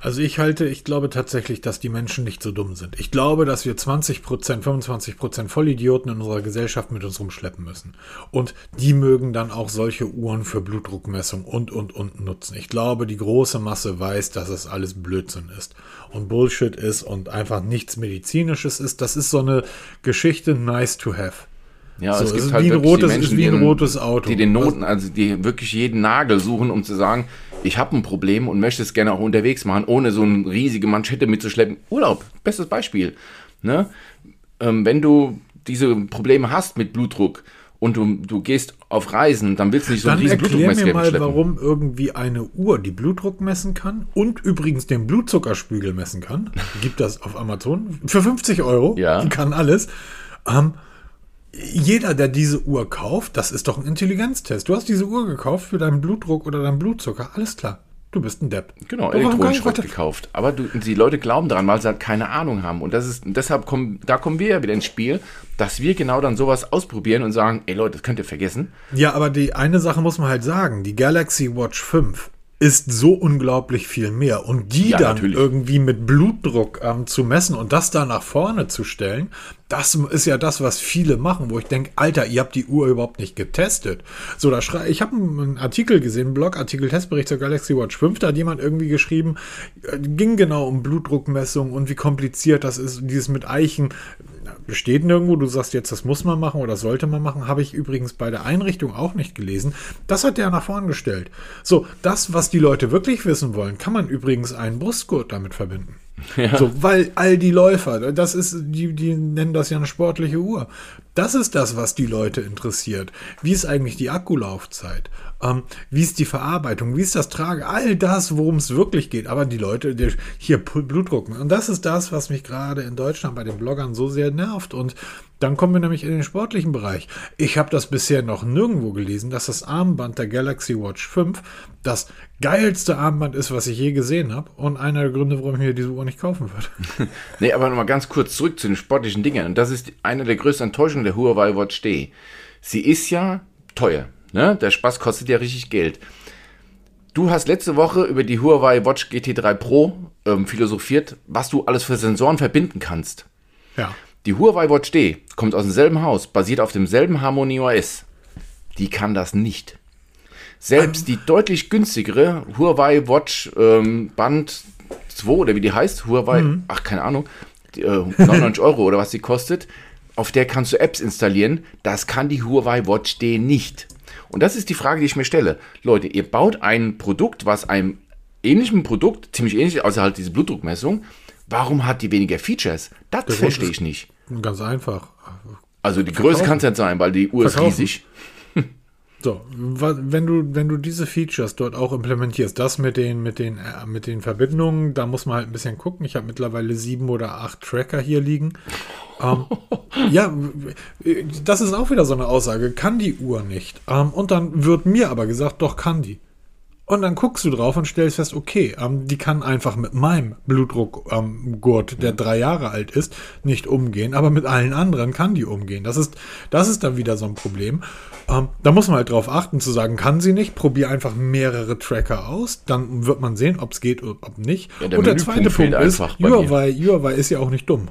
Speaker 1: Also ich halte, ich glaube tatsächlich, dass die Menschen nicht so dumm sind. Ich glaube, dass wir 20 Prozent, 25 Prozent Vollidioten in unserer Gesellschaft mit uns rumschleppen müssen. Und die mögen dann auch solche Uhren für Blutdruckmessung und, und, und nutzen. Ich glaube, die große Masse weiß, dass es alles Blödsinn ist und Bullshit ist und einfach nichts Medizinisches ist. Das ist so eine Geschichte nice to have.
Speaker 2: Ja,
Speaker 1: So,
Speaker 2: es gibt
Speaker 1: ist
Speaker 2: halt
Speaker 1: wie ein rotes-
Speaker 2: Menschen,
Speaker 1: ist wie ein
Speaker 2: den-
Speaker 1: rotes Auto.
Speaker 2: Die den Noten, also die wirklich jeden Nagel suchen, um zu sagen, ich habe ein Problem und möchte es gerne auch unterwegs machen, ohne so eine riesige Manschette mitzuschleppen. Urlaub, bestes Beispiel. Ne? Ähm, wenn du diese Probleme hast mit Blutdruck und du, du gehst auf Reisen, dann willst du nicht so
Speaker 1: Dann
Speaker 2: ein riesen
Speaker 1: erklär mir mal,
Speaker 2: mitschleppen.
Speaker 1: warum irgendwie eine Uhr die Blutdruck messen kann und übrigens den Blutzuckerspiegel messen kann. Gibt das auf Amazon für 50 Euro.
Speaker 2: Ja.
Speaker 1: Die kann alles. Ähm, jeder, der diese Uhr kauft, das ist doch ein Intelligenztest. Du hast diese Uhr gekauft für deinen Blutdruck oder deinen Blutzucker. Alles klar. Du bist ein Depp.
Speaker 2: Genau,
Speaker 1: ich
Speaker 2: Elektronenschrott
Speaker 1: weiter-
Speaker 2: gekauft. Aber du, die Leute glauben daran, weil sie halt keine Ahnung haben. Und das ist, deshalb kommen, da kommen wir ja wieder ins Spiel, dass wir genau dann sowas ausprobieren und sagen, ey Leute, das könnt ihr vergessen.
Speaker 1: Ja, aber die eine Sache muss man halt sagen. Die Galaxy Watch 5 ist so unglaublich viel mehr. Und die
Speaker 2: Ja,
Speaker 1: dann
Speaker 2: natürlich.
Speaker 1: irgendwie mit Blutdruck ähm, zu messen und das da nach vorne zu stellen, das ist ja das, was viele machen, wo ich denke, Alter, ihr habt die Uhr überhaupt nicht getestet. So, da schrei ich habe einen Artikel gesehen, einen Blogartikel, Testbericht zur Galaxy Watch 5, da hat jemand irgendwie geschrieben, äh, ging genau um Blutdruckmessung und wie kompliziert das ist, dieses mit Eichen besteht nirgendwo. Du sagst jetzt, das muss man machen oder sollte man machen. Habe ich übrigens bei der Einrichtung auch nicht gelesen. Das hat der nach vorn gestellt. So, das, was die Leute wirklich wissen wollen, kann man übrigens einen Brustgurt damit verbinden. So, weil all die Läufer, das ist, die, die nennen das ja eine sportliche Uhr. Das ist das, was die Leute interessiert. Wie ist eigentlich die Akkulaufzeit? Ähm, wie ist die Verarbeitung? Wie ist das Trage? All das, worum es wirklich geht. Aber die Leute, die, hier P- Blutdruck. Und das ist das, was mich gerade in Deutschland bei den Bloggern so sehr nervt. Und dann kommen wir nämlich in den sportlichen Bereich. Ich habe das bisher noch nirgendwo gelesen, dass das Armband der Galaxy Watch 5 das geilste Armband ist, was ich je gesehen habe. Und einer der Gründe, warum ich mir diese Uhr nicht kaufen würde.
Speaker 2: Nee, aber nochmal ganz kurz zurück zu den sportlichen Dingen. Und das ist eine der größten Enttäuschungen der Huawei Watch D. Sie ist ja teuer. Ne? Der Spaß kostet ja richtig Geld. Du hast letzte Woche über die Huawei Watch GT3 Pro ähm, philosophiert, was du alles für Sensoren verbinden kannst.
Speaker 1: Ja.
Speaker 2: Die Huawei Watch D kommt aus demselben Haus, basiert auf demselben Harmony OS. die kann das nicht. Selbst die deutlich günstigere Huawei Watch ähm, Band 2 oder wie die heißt, Huawei, ach keine Ahnung, die, äh, 99 Euro oder was die kostet, auf der kannst du Apps installieren. Das kann die Huawei Watch D nicht. Und das ist die Frage, die ich mir stelle. Leute, ihr baut ein Produkt, was einem ähnlichen Produkt, ziemlich ähnlich, außer halt diese Blutdruckmessung, warum hat die weniger Features? Das verstehe ich nicht.
Speaker 1: Ganz einfach.
Speaker 2: Also die Größe kann es nicht sein, weil die Uhr ist
Speaker 1: Verkaufen.
Speaker 2: riesig.
Speaker 1: So, wenn du, wenn du diese Features dort auch implementierst, das mit den, mit den, äh, mit den Verbindungen, da muss man halt ein bisschen gucken. Ich habe mittlerweile sieben oder acht Tracker hier liegen. Ähm, ja, das ist auch wieder so eine Aussage. Kann die Uhr nicht. Ähm, und dann wird mir aber gesagt, doch kann die. Und dann guckst du drauf und stellst fest, okay, ähm, die kann einfach mit meinem Blutdruckgurt, ähm, der drei Jahre alt ist, nicht umgehen, aber mit allen anderen kann die umgehen. Das ist, das ist dann wieder so ein Problem. Ähm, da muss man halt drauf achten, zu sagen, kann sie nicht, probier einfach mehrere Tracker aus, dann wird man sehen, ob es geht oder ob nicht.
Speaker 2: Ja,
Speaker 1: und der
Speaker 2: Menüpunkt
Speaker 1: zweite Punkt ist. Huawei, Huawei ist ja auch nicht dumm.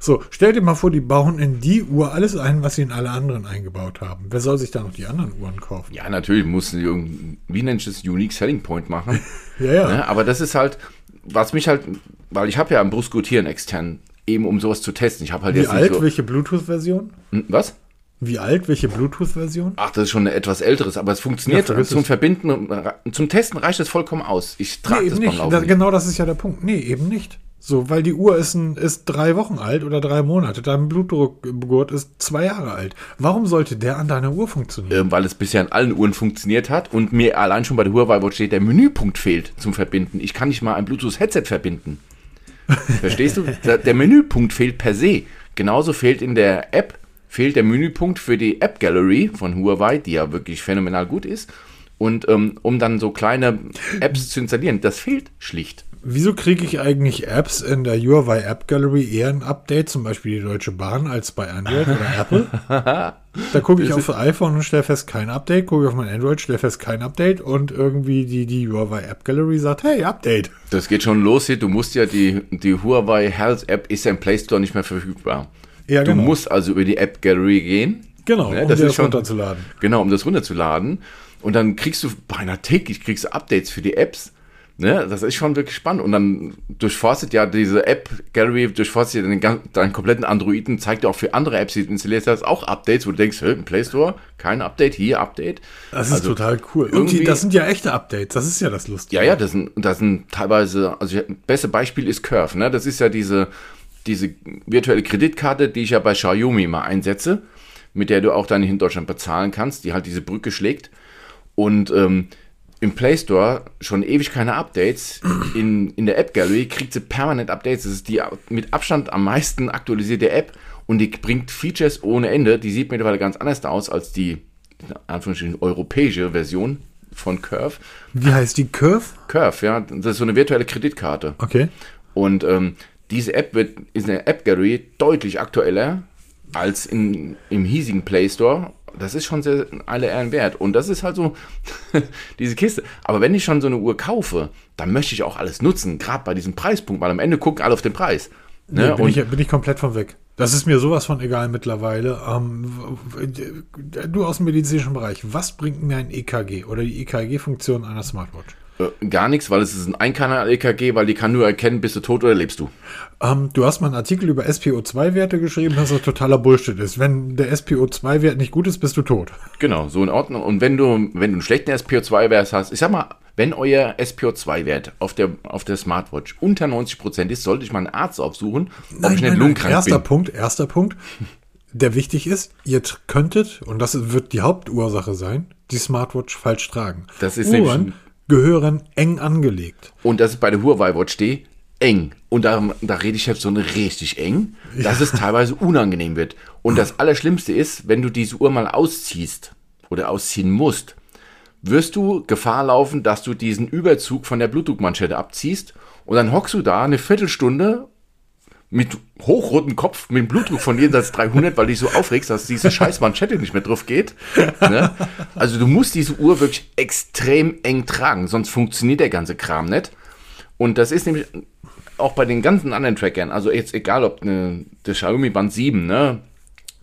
Speaker 1: So, stell dir mal vor, die bauen in die Uhr alles ein, was sie in alle anderen eingebaut haben. Wer soll sich da noch die anderen Uhren kaufen?
Speaker 2: Ja, natürlich mussten die irgendwie, wie nennt das, Unique Selling Point machen.
Speaker 1: Ja, ja.
Speaker 2: Ne? Aber das ist halt, was mich halt, weil ich habe ja einen Brustgurt hier einen externen, eben um sowas zu testen. Ich habe halt
Speaker 1: Wie
Speaker 2: jetzt
Speaker 1: alt,
Speaker 2: nicht so,
Speaker 1: welche Bluetooth-Version?
Speaker 2: Hm, was?
Speaker 1: Wie alt, welche Bluetooth-Version?
Speaker 2: Ach, das ist schon ein etwas älteres, aber es funktioniert
Speaker 1: Ja,
Speaker 2: zum
Speaker 1: es.
Speaker 2: Verbinden, und zum Testen reicht es vollkommen aus. Ich trage
Speaker 1: Nee,
Speaker 2: das
Speaker 1: eben
Speaker 2: beim
Speaker 1: nicht.
Speaker 2: Laufen
Speaker 1: Da,
Speaker 2: nicht.
Speaker 1: genau das ist ja der Punkt. Nee, eben nicht. So, weil die Uhr ist, ein, ist drei Wochen alt oder drei Monate. Dein Blutdruckgurt ist zwei Jahre alt. Warum sollte der an deiner Uhr funktionieren?
Speaker 2: Ähm, weil es bisher an allen Uhren funktioniert hat und mir allein schon bei der Huawei Watch steht, der Menüpunkt fehlt zum Verbinden. Ich kann nicht mal ein Bluetooth-Headset verbinden. Verstehst du? Der, der Menüpunkt fehlt per se. Genauso fehlt in der App, fehlt der Menüpunkt für die App Gallery von Huawei, die ja wirklich phänomenal gut ist. Und ähm, um dann so kleine Apps zu installieren, das fehlt schlicht.
Speaker 1: Wieso kriege ich eigentlich Apps in der Huawei App Gallery eher ein Update, zum Beispiel die Deutsche Bahn, als bei Android oder Apple? Da gucke ich auf iPhone und stelle fest, kein Update, gucke ich auf mein Android, stelle fest, kein Update und irgendwie die, die Huawei App Gallery sagt, hey, Update.
Speaker 2: Das geht schon los hier. Du musst ja die, die Huawei Health App ist ja im Play Store nicht mehr verfügbar.
Speaker 1: Ja,
Speaker 2: du
Speaker 1: genau.
Speaker 2: musst also über die App Gallery gehen.
Speaker 1: Genau,
Speaker 2: Ne,
Speaker 1: um
Speaker 2: das
Speaker 1: das
Speaker 2: schon-
Speaker 1: runterzuladen.
Speaker 2: Genau, um das runterzuladen. Und dann kriegst du beinahe täglich kriegst du Updates für die Apps. Ne? Das ist schon wirklich spannend. Und dann durchforstet ja diese App Gallery, durchforstet ja den, deinen kompletten Androiden, zeigt dir auch für andere Apps, die du installiert hast, auch Updates, wo du denkst, hey, im Play Store, kein Update, hier Update.
Speaker 1: Das ist
Speaker 2: Also
Speaker 1: total cool.
Speaker 2: Irgendwie-
Speaker 1: das sind ja echte Updates, das ist ja das Lustige.
Speaker 2: Ja, ja, das sind, das sind teilweise, also das beste Beispiel ist Curve, ne? Das ist ja diese, diese virtuelle Kreditkarte, die ich ja bei Xiaomi mal einsetze, mit der du auch dann in Deutschland bezahlen kannst, die halt diese Brücke schlägt. Und ähm, im Play Store schon ewig keine Updates. In, in der App Gallery kriegt sie permanent Updates. Das ist die mit Abstand am meisten aktualisierte App und die bringt Features ohne Ende. Die sieht mittlerweile ganz anders aus als die, in Anführungsstrichen, europäische Version von Curve.
Speaker 1: Wie heißt die Curve?
Speaker 2: Curve, ja, das ist so eine virtuelle Kreditkarte.
Speaker 1: Okay.
Speaker 2: Und ähm, diese App wird ist in der App Gallery deutlich aktueller als in, im hiesigen Play Store. Das ist schon sehr alle Ehren wert. Und das ist halt so diese Kiste. Aber wenn ich schon so eine Uhr kaufe, dann möchte ich auch alles nutzen, gerade bei diesem Preispunkt, weil am Ende gucken alle auf den Preis.
Speaker 1: Nee,
Speaker 2: Ne?
Speaker 1: bin,
Speaker 2: Und
Speaker 1: ich, bin ich komplett von weg. Das ist mir sowas von egal mittlerweile. Ähm, du aus dem medizinischen Bereich, was bringt mir ein EKG oder die EKG-Funktion einer Smartwatch?
Speaker 2: Äh, gar nichts, weil es ist ein Einkanal-EKG, weil die kann nur erkennen, bist du tot oder lebst du.
Speaker 1: Ähm, du hast mal einen Artikel über SPO2-Werte geschrieben, dass das totaler Bullshit ist. Wenn der SPO2-Wert nicht gut ist, bist du tot.
Speaker 2: Genau, so in Ordnung. Und wenn du, wenn du einen schlechten SPO2-Wert hast, ich sag mal, wenn euer SPO2-Wert auf der, auf der Smartwatch unter 90% ist, sollte ich mal einen Arzt aufsuchen, ob ich nicht lungenkrank
Speaker 1: Erster
Speaker 2: bin.
Speaker 1: Punkt, erster Punkt, der wichtig ist, ihr könntet, und das wird die Hauptursache sein, die Smartwatch falsch tragen.
Speaker 2: Das ist
Speaker 1: Uhren gehören eng angelegt.
Speaker 2: Und das ist bei der Huawei Watch D eng. Und da, da rede ich jetzt so eine richtig eng, dass es teilweise unangenehm wird. Und das Allerschlimmste ist, wenn du diese Uhr mal ausziehst oder ausziehen musst, wirst du Gefahr laufen, dass du diesen Überzug von der Blutdruckmanschette abziehst und dann hockst du da eine Viertelstunde mit hochrotem Kopf, mit dem Blutdruck von jenseits 300, weil du dich so aufregst, dass diese scheiß Manschette nicht mehr drauf geht. Ne? Also du musst diese Uhr wirklich extrem eng tragen, sonst funktioniert der ganze Kram nicht. Und das ist nämlich auch bei den ganzen anderen Trackern, also jetzt egal ob eine, der Xiaomi Band 7, ne,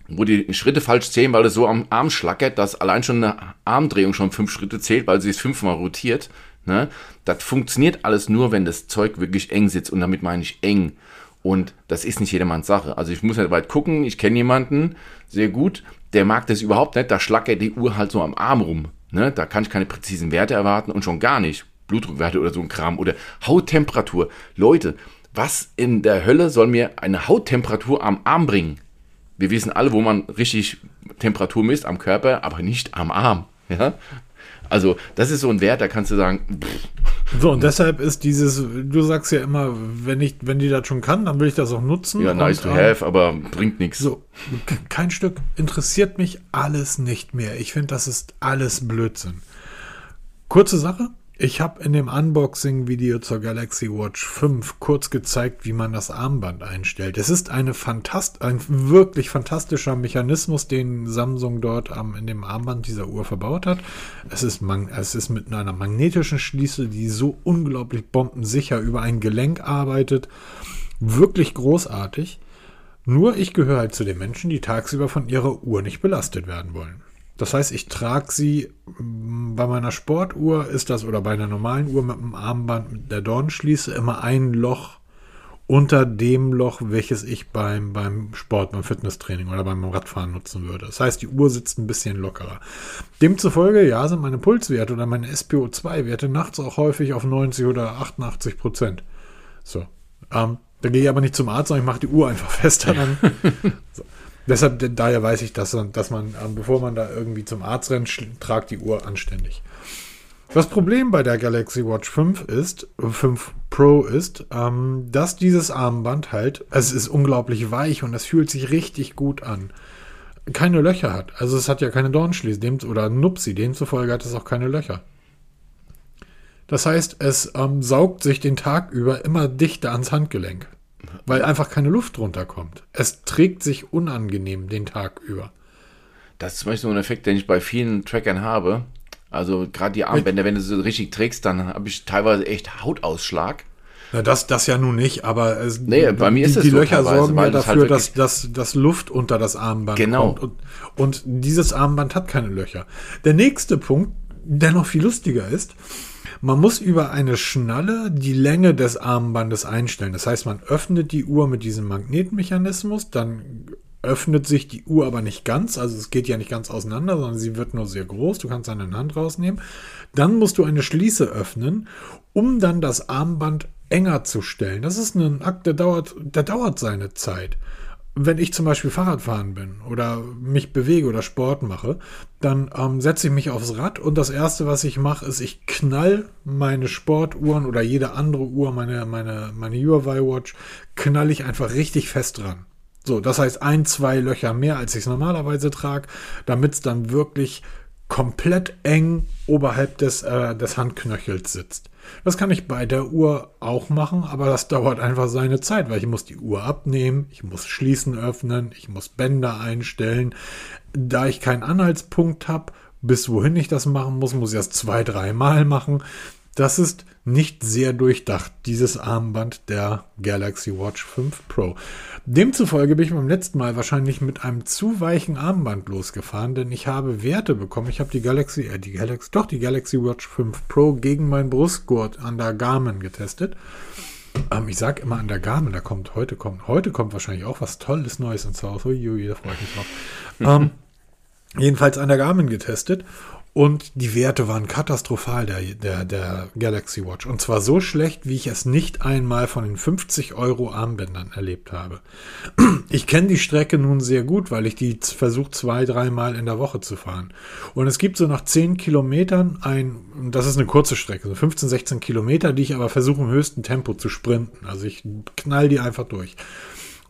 Speaker 2: wo die Schritte falsch zählen, weil es so am Arm schlackert, dass allein schon eine Armdrehung schon fünf Schritte zählt, weil sie es fünfmal rotiert. Ne? Das funktioniert alles nur, wenn das Zeug wirklich eng sitzt und damit meine ich eng. Und das ist nicht jedermanns Sache. Also ich muss halt weit gucken, ich kenne jemanden sehr gut, der mag das überhaupt nicht, da schlackert die Uhr halt so am Arm rum. Ne? Da kann ich keine präzisen Werte erwarten und schon gar nicht Blutdruckwerte oder so ein Kram oder Hauttemperatur. Leute, was in der Hölle soll mir eine Hauttemperatur am Arm bringen? Wir wissen alle, wo man richtig Temperatur misst, am Körper, aber nicht am Arm. Ja? Also, das ist so ein Wert, da kannst du sagen.
Speaker 1: Pff. So, und deshalb ist dieses, du sagst ja immer, wenn ich, wenn die das schon kann, dann will ich das auch nutzen.
Speaker 2: Ja, nice
Speaker 1: und,
Speaker 2: to
Speaker 1: ähm,
Speaker 2: have, aber bringt nichts.
Speaker 1: So, kein Stück interessiert mich alles nicht mehr. Ich finde, das ist alles Blödsinn. Kurze Sache. Ich habe in dem Unboxing-Video zur Galaxy Watch 5 kurz gezeigt, wie man das Armband einstellt. Es ist eine fantast ein wirklich fantastischer Mechanismus, den Samsung dort am, in dem Armband dieser Uhr verbaut hat. Es ist, man, es ist mit einer magnetischen Schließe, die so unglaublich bombensicher über ein Gelenk arbeitet. Wirklich großartig. Nur ich gehöre halt zu den Menschen, die tagsüber von ihrer Uhr nicht belastet werden wollen. Das heißt, ich trage sie mm, bei meiner Sportuhr ist das oder bei einer normalen Uhr mit dem Armband mit der Dornschließe immer ein Loch unter dem Loch, welches ich beim, beim Sport, beim Fitnesstraining oder beim Radfahren nutzen würde. Das heißt, die Uhr sitzt ein bisschen lockerer. Demzufolge, ja, sind meine Pulswerte oder meine SPO2-Werte nachts auch häufig auf 90 oder 88 Prozent. So. Ähm, da gehe ich aber nicht zum Arzt, sondern ich mache die Uhr einfach fester. Dann. so. Deshalb, daher weiß ich, dass, dass man, ähm, bevor man da irgendwie zum Arzt rennt, tragt die Uhr anständig. Das Problem bei der Galaxy Watch 5 ist, 5 Pro ist, ähm, dass dieses Armband halt, es ist unglaublich weich und es fühlt sich richtig gut an. Keine Löcher hat. Also es hat ja keine Dornschließe dem, oder Nupsi, demzufolge hat es auch keine Löcher. Das heißt, es ähm, saugt sich den Tag über immer dichter ans Handgelenk weil einfach keine Luft runterkommt. Es trägt sich unangenehm den Tag über.
Speaker 2: Das ist zum Beispiel so ein Effekt, den ich bei vielen Trackern habe. Also gerade die Armbänder, wenn du sie richtig trägst, dann habe ich teilweise echt Hautausschlag.
Speaker 1: Na, das, das ja nun nicht, aber es,
Speaker 2: nee, bei mir
Speaker 1: die,
Speaker 2: ist es
Speaker 1: die
Speaker 2: so
Speaker 1: Löcher sorgen ja
Speaker 2: es
Speaker 1: dafür,
Speaker 2: halt
Speaker 1: dass, dass, dass Luft unter das Armband
Speaker 2: Genau.
Speaker 1: kommt. Und, und dieses Armband hat keine Löcher. Der nächste Punkt, der noch viel lustiger ist, man muss über eine Schnalle die Länge des Armbandes einstellen. Das heißt, man öffnet die Uhr mit diesem Magnetmechanismus, dann öffnet sich die Uhr aber nicht ganz, also es geht ja nicht ganz auseinander, sondern sie wird nur sehr groß, du kannst deine Hand rausnehmen. Dann musst du eine Schließe öffnen, um dann das Armband enger zu stellen. Das ist ein Akt, der dauert, der dauert seine Zeit wenn ich zum Beispiel Fahrrad fahren bin oder mich bewege oder Sport mache, dann ähm, setze ich mich aufs Rad und das erste, was ich mache, ist, ich knall meine Sportuhren oder jede andere Uhr, meine, meine, meine Huawei Watch, knall ich einfach richtig fest dran. So, das heißt ein, zwei Löcher mehr, als ich es normalerweise trage, damit es dann wirklich komplett eng oberhalb des, äh, des Handknöchels sitzt. Das kann ich bei der Uhr auch machen, aber das dauert einfach seine Zeit, weil ich muss die Uhr abnehmen, ich muss Schließen öffnen, ich muss Bänder einstellen. Da ich keinen Anhaltspunkt habe, bis wohin ich das machen muss, muss ich das zwei, dreimal machen. Das ist nicht sehr durchdacht, dieses Armband der Galaxy Watch 5 Pro. Demzufolge bin ich beim letzten Mal wahrscheinlich mit einem zu weichen Armband losgefahren, denn ich habe Werte bekommen. Ich habe die Galaxy, äh, die Galaxy, doch die Galaxy Watch 5 Pro gegen meinen Brustgurt an der Garmin getestet. Ähm, ich sage immer an der Garmin, da kommt heute kommt heute kommt wahrscheinlich auch was Tolles Neues ins Haus. Uiui, da freue ich mich drauf. ähm, jedenfalls an der Garmin getestet und die Werte waren katastrophal der, der, der Galaxy Watch. Und zwar so schlecht, wie ich es nicht einmal von den 50 Euro Armbändern erlebt habe. Ich kenne die Strecke nun sehr gut, weil ich die versuche zwei, dreimal in der Woche zu fahren. Und es gibt so nach 10 Kilometern ein, das ist eine kurze Strecke, so 15, 16 Kilometer, die ich aber versuche im höchsten Tempo zu sprinten. Also ich knall die einfach durch.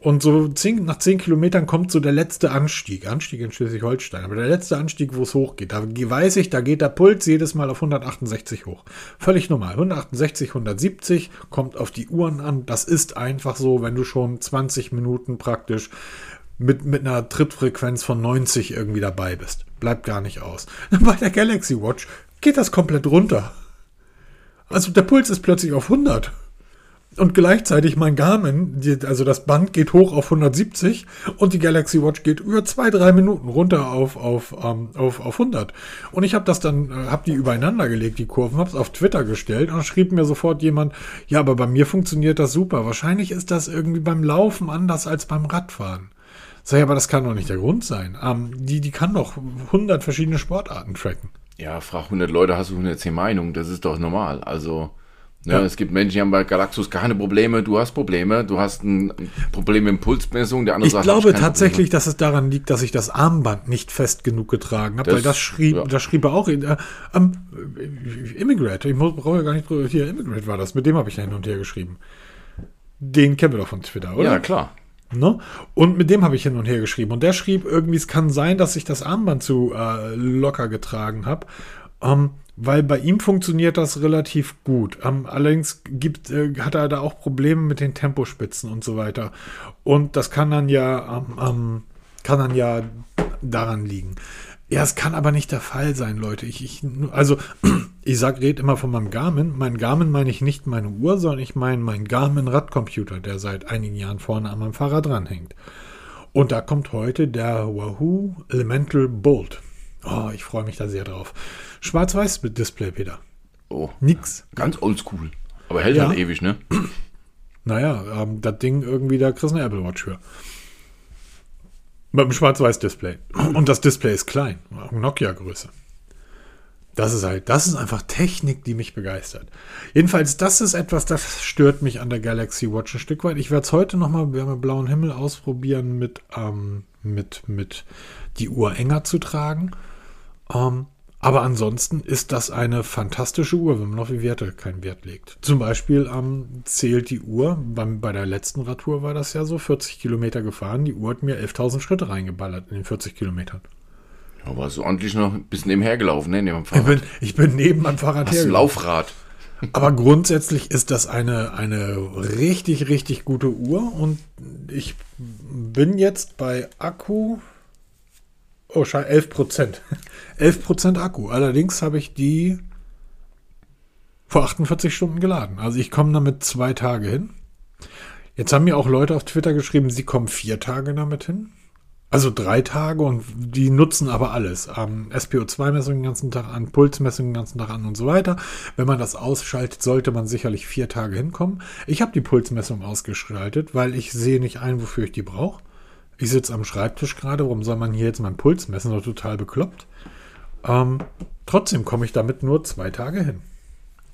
Speaker 1: Und so zehn, nach zehn Kilometern kommt so der letzte Anstieg. Anstieg in Schleswig-Holstein. Aber der letzte Anstieg, wo es hochgeht, da weiß ich, da geht der Puls jedes Mal auf 168 hoch. Völlig normal. 168, 170 kommt auf die Uhren an. Das ist einfach so, wenn du schon 20 Minuten praktisch mit, mit einer Trittfrequenz von 90 irgendwie dabei bist. Bleibt gar nicht aus. Bei der Galaxy Watch geht das komplett runter. Also der Puls ist plötzlich auf 100. und gleichzeitig mein Garmin, die, also das Band geht hoch auf 170 und die Galaxy Watch geht über zwei, drei Minuten runter auf, auf, ähm, auf, auf 100. Und ich habe das dann, äh, habe die übereinander gelegt, die Kurven, habe es auf Twitter gestellt und schrieb mir sofort jemand, ja, aber bei mir funktioniert das super. Wahrscheinlich ist das irgendwie beim Laufen anders als beim Radfahren. Sag ich, aber das kann doch nicht der Grund sein. Ähm, die, die kann doch 100 verschiedene Sportarten tracken.
Speaker 2: Ja, frag 100 Leute, hast du 110 Meinungen, das ist doch normal. Also, ja. es gibt Menschen, die haben bei Galaxus keine Probleme, du hast Probleme, du hast ein Problem mit Impulsmessung, der andere
Speaker 1: ich sagt, glaube tatsächlich, Probleme. dass es daran liegt, dass ich das Armband nicht fest genug getragen habe, weil das schrieb, ja. das schrieb er auch in, äh, ähm, Immigrate, ich brauche ja gar nicht drüber, hier, Immigrate war das, mit dem habe ich hin und her geschrieben. Den kennen wir doch von Twitter, oder?
Speaker 2: Ja, klar.
Speaker 1: Ne? Und mit dem habe ich hin und her geschrieben. Und der schrieb irgendwie, es kann sein, dass ich das Armband zu äh, locker getragen habe. Ähm, weil bei ihm funktioniert das relativ gut. Ähm, allerdings gibt, äh, hat er da auch Probleme mit den Tempospitzen und so weiter. Und das kann dann ja, ähm, ähm kann dann ja daran liegen. Ja, es kann aber nicht der Fall sein, Leute. Ich, ich, also, ich sag, red immer von meinem Garmin. Mein Garmin meine ich nicht meine Uhr, sondern ich meine meinen Garmin-Radcomputer, der seit einigen Jahren vorne an meinem Fahrrad dranhängt. Und da kommt heute der Wahoo Elemental Bolt. Oh, ich freue mich da sehr drauf. Schwarz-Weiß mit Display, Peter.
Speaker 2: Oh. Nix. Ganz oldschool. Aber hält ja. halt ewig, ne?
Speaker 1: Naja, ähm, das Ding irgendwie, da kriegst du eine Apple Watch für. Mit einem Schwarz-Weiß-Display. Und das Display ist klein. Nokia-Größe. Das ist halt, das ist einfach Technik, die mich begeistert. Jedenfalls, das ist etwas, das stört mich an der Galaxy Watch ein Stück weit. Ich werde es heute nochmal, wir haben blauen Himmel ausprobieren, mit, ähm, mit, mit die Uhr enger zu tragen. Ähm, aber ansonsten ist das eine fantastische Uhr, wenn man auf die Werte keinen Wert legt. Zum Beispiel ähm, zählt die Uhr, beim, bei der letzten Radtour war das ja so, 40 Kilometer gefahren, die Uhr hat mir 11.000 Schritte reingeballert in den 40 Kilometern.
Speaker 2: Ja, war so ordentlich noch ein bisschen nebenher gelaufen, ne, neben
Speaker 1: Fahrrad. Ich bin, ich bin neben am Fahrrad
Speaker 2: Hast ein Laufrad.
Speaker 1: Aber grundsätzlich ist das eine, eine richtig, richtig gute Uhr und ich bin jetzt bei Akku, Oh, 11 Prozent. 11 Prozent Akku. Allerdings habe ich die vor 48 Stunden geladen. Also ich komme damit zwei Tage hin. Jetzt haben mir auch Leute auf Twitter geschrieben, sie kommen vier Tage damit hin. Also drei Tage und die nutzen aber alles. Ähm, SPO2-Messung den ganzen Tag an, Pulsmessung den ganzen Tag an und so weiter. Wenn man das ausschaltet, sollte man sicherlich vier Tage hinkommen. Ich habe die Pulsmessung ausgeschaltet, weil ich sehe nicht ein, wofür ich die brauche. Ich sitze am Schreibtisch gerade, warum soll man hier jetzt meinen Puls messen? Doch total bekloppt. Ähm, trotzdem komme ich damit nur zwei Tage hin.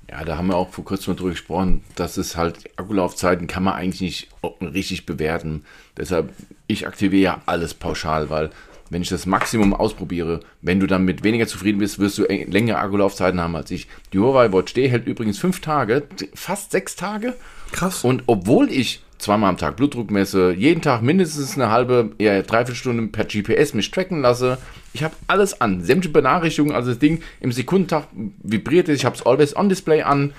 Speaker 2: Ja, da haben wir auch vor kurzem mal drüber gesprochen, dass es halt Akkulaufzeiten kann man eigentlich nicht richtig bewerten. Deshalb, ich aktiviere ja alles pauschal, weil wenn ich das Maximum ausprobiere, wenn du dann mit weniger zufrieden bist, wirst du längere Akkulaufzeiten haben als ich. Die Huawei Watch D hält übrigens fünf Tage, fast sechs Tage.
Speaker 1: Krass.
Speaker 2: Und obwohl ich zweimal am Tag Blutdruck messe, jeden Tag mindestens eine halbe, eher dreiviertel Stunde per GPS mich tracken lasse. Ich habe alles an, sämtliche Benachrichtigungen, also das Ding im Sekundentag vibriert es, ich habe es Always On Display an.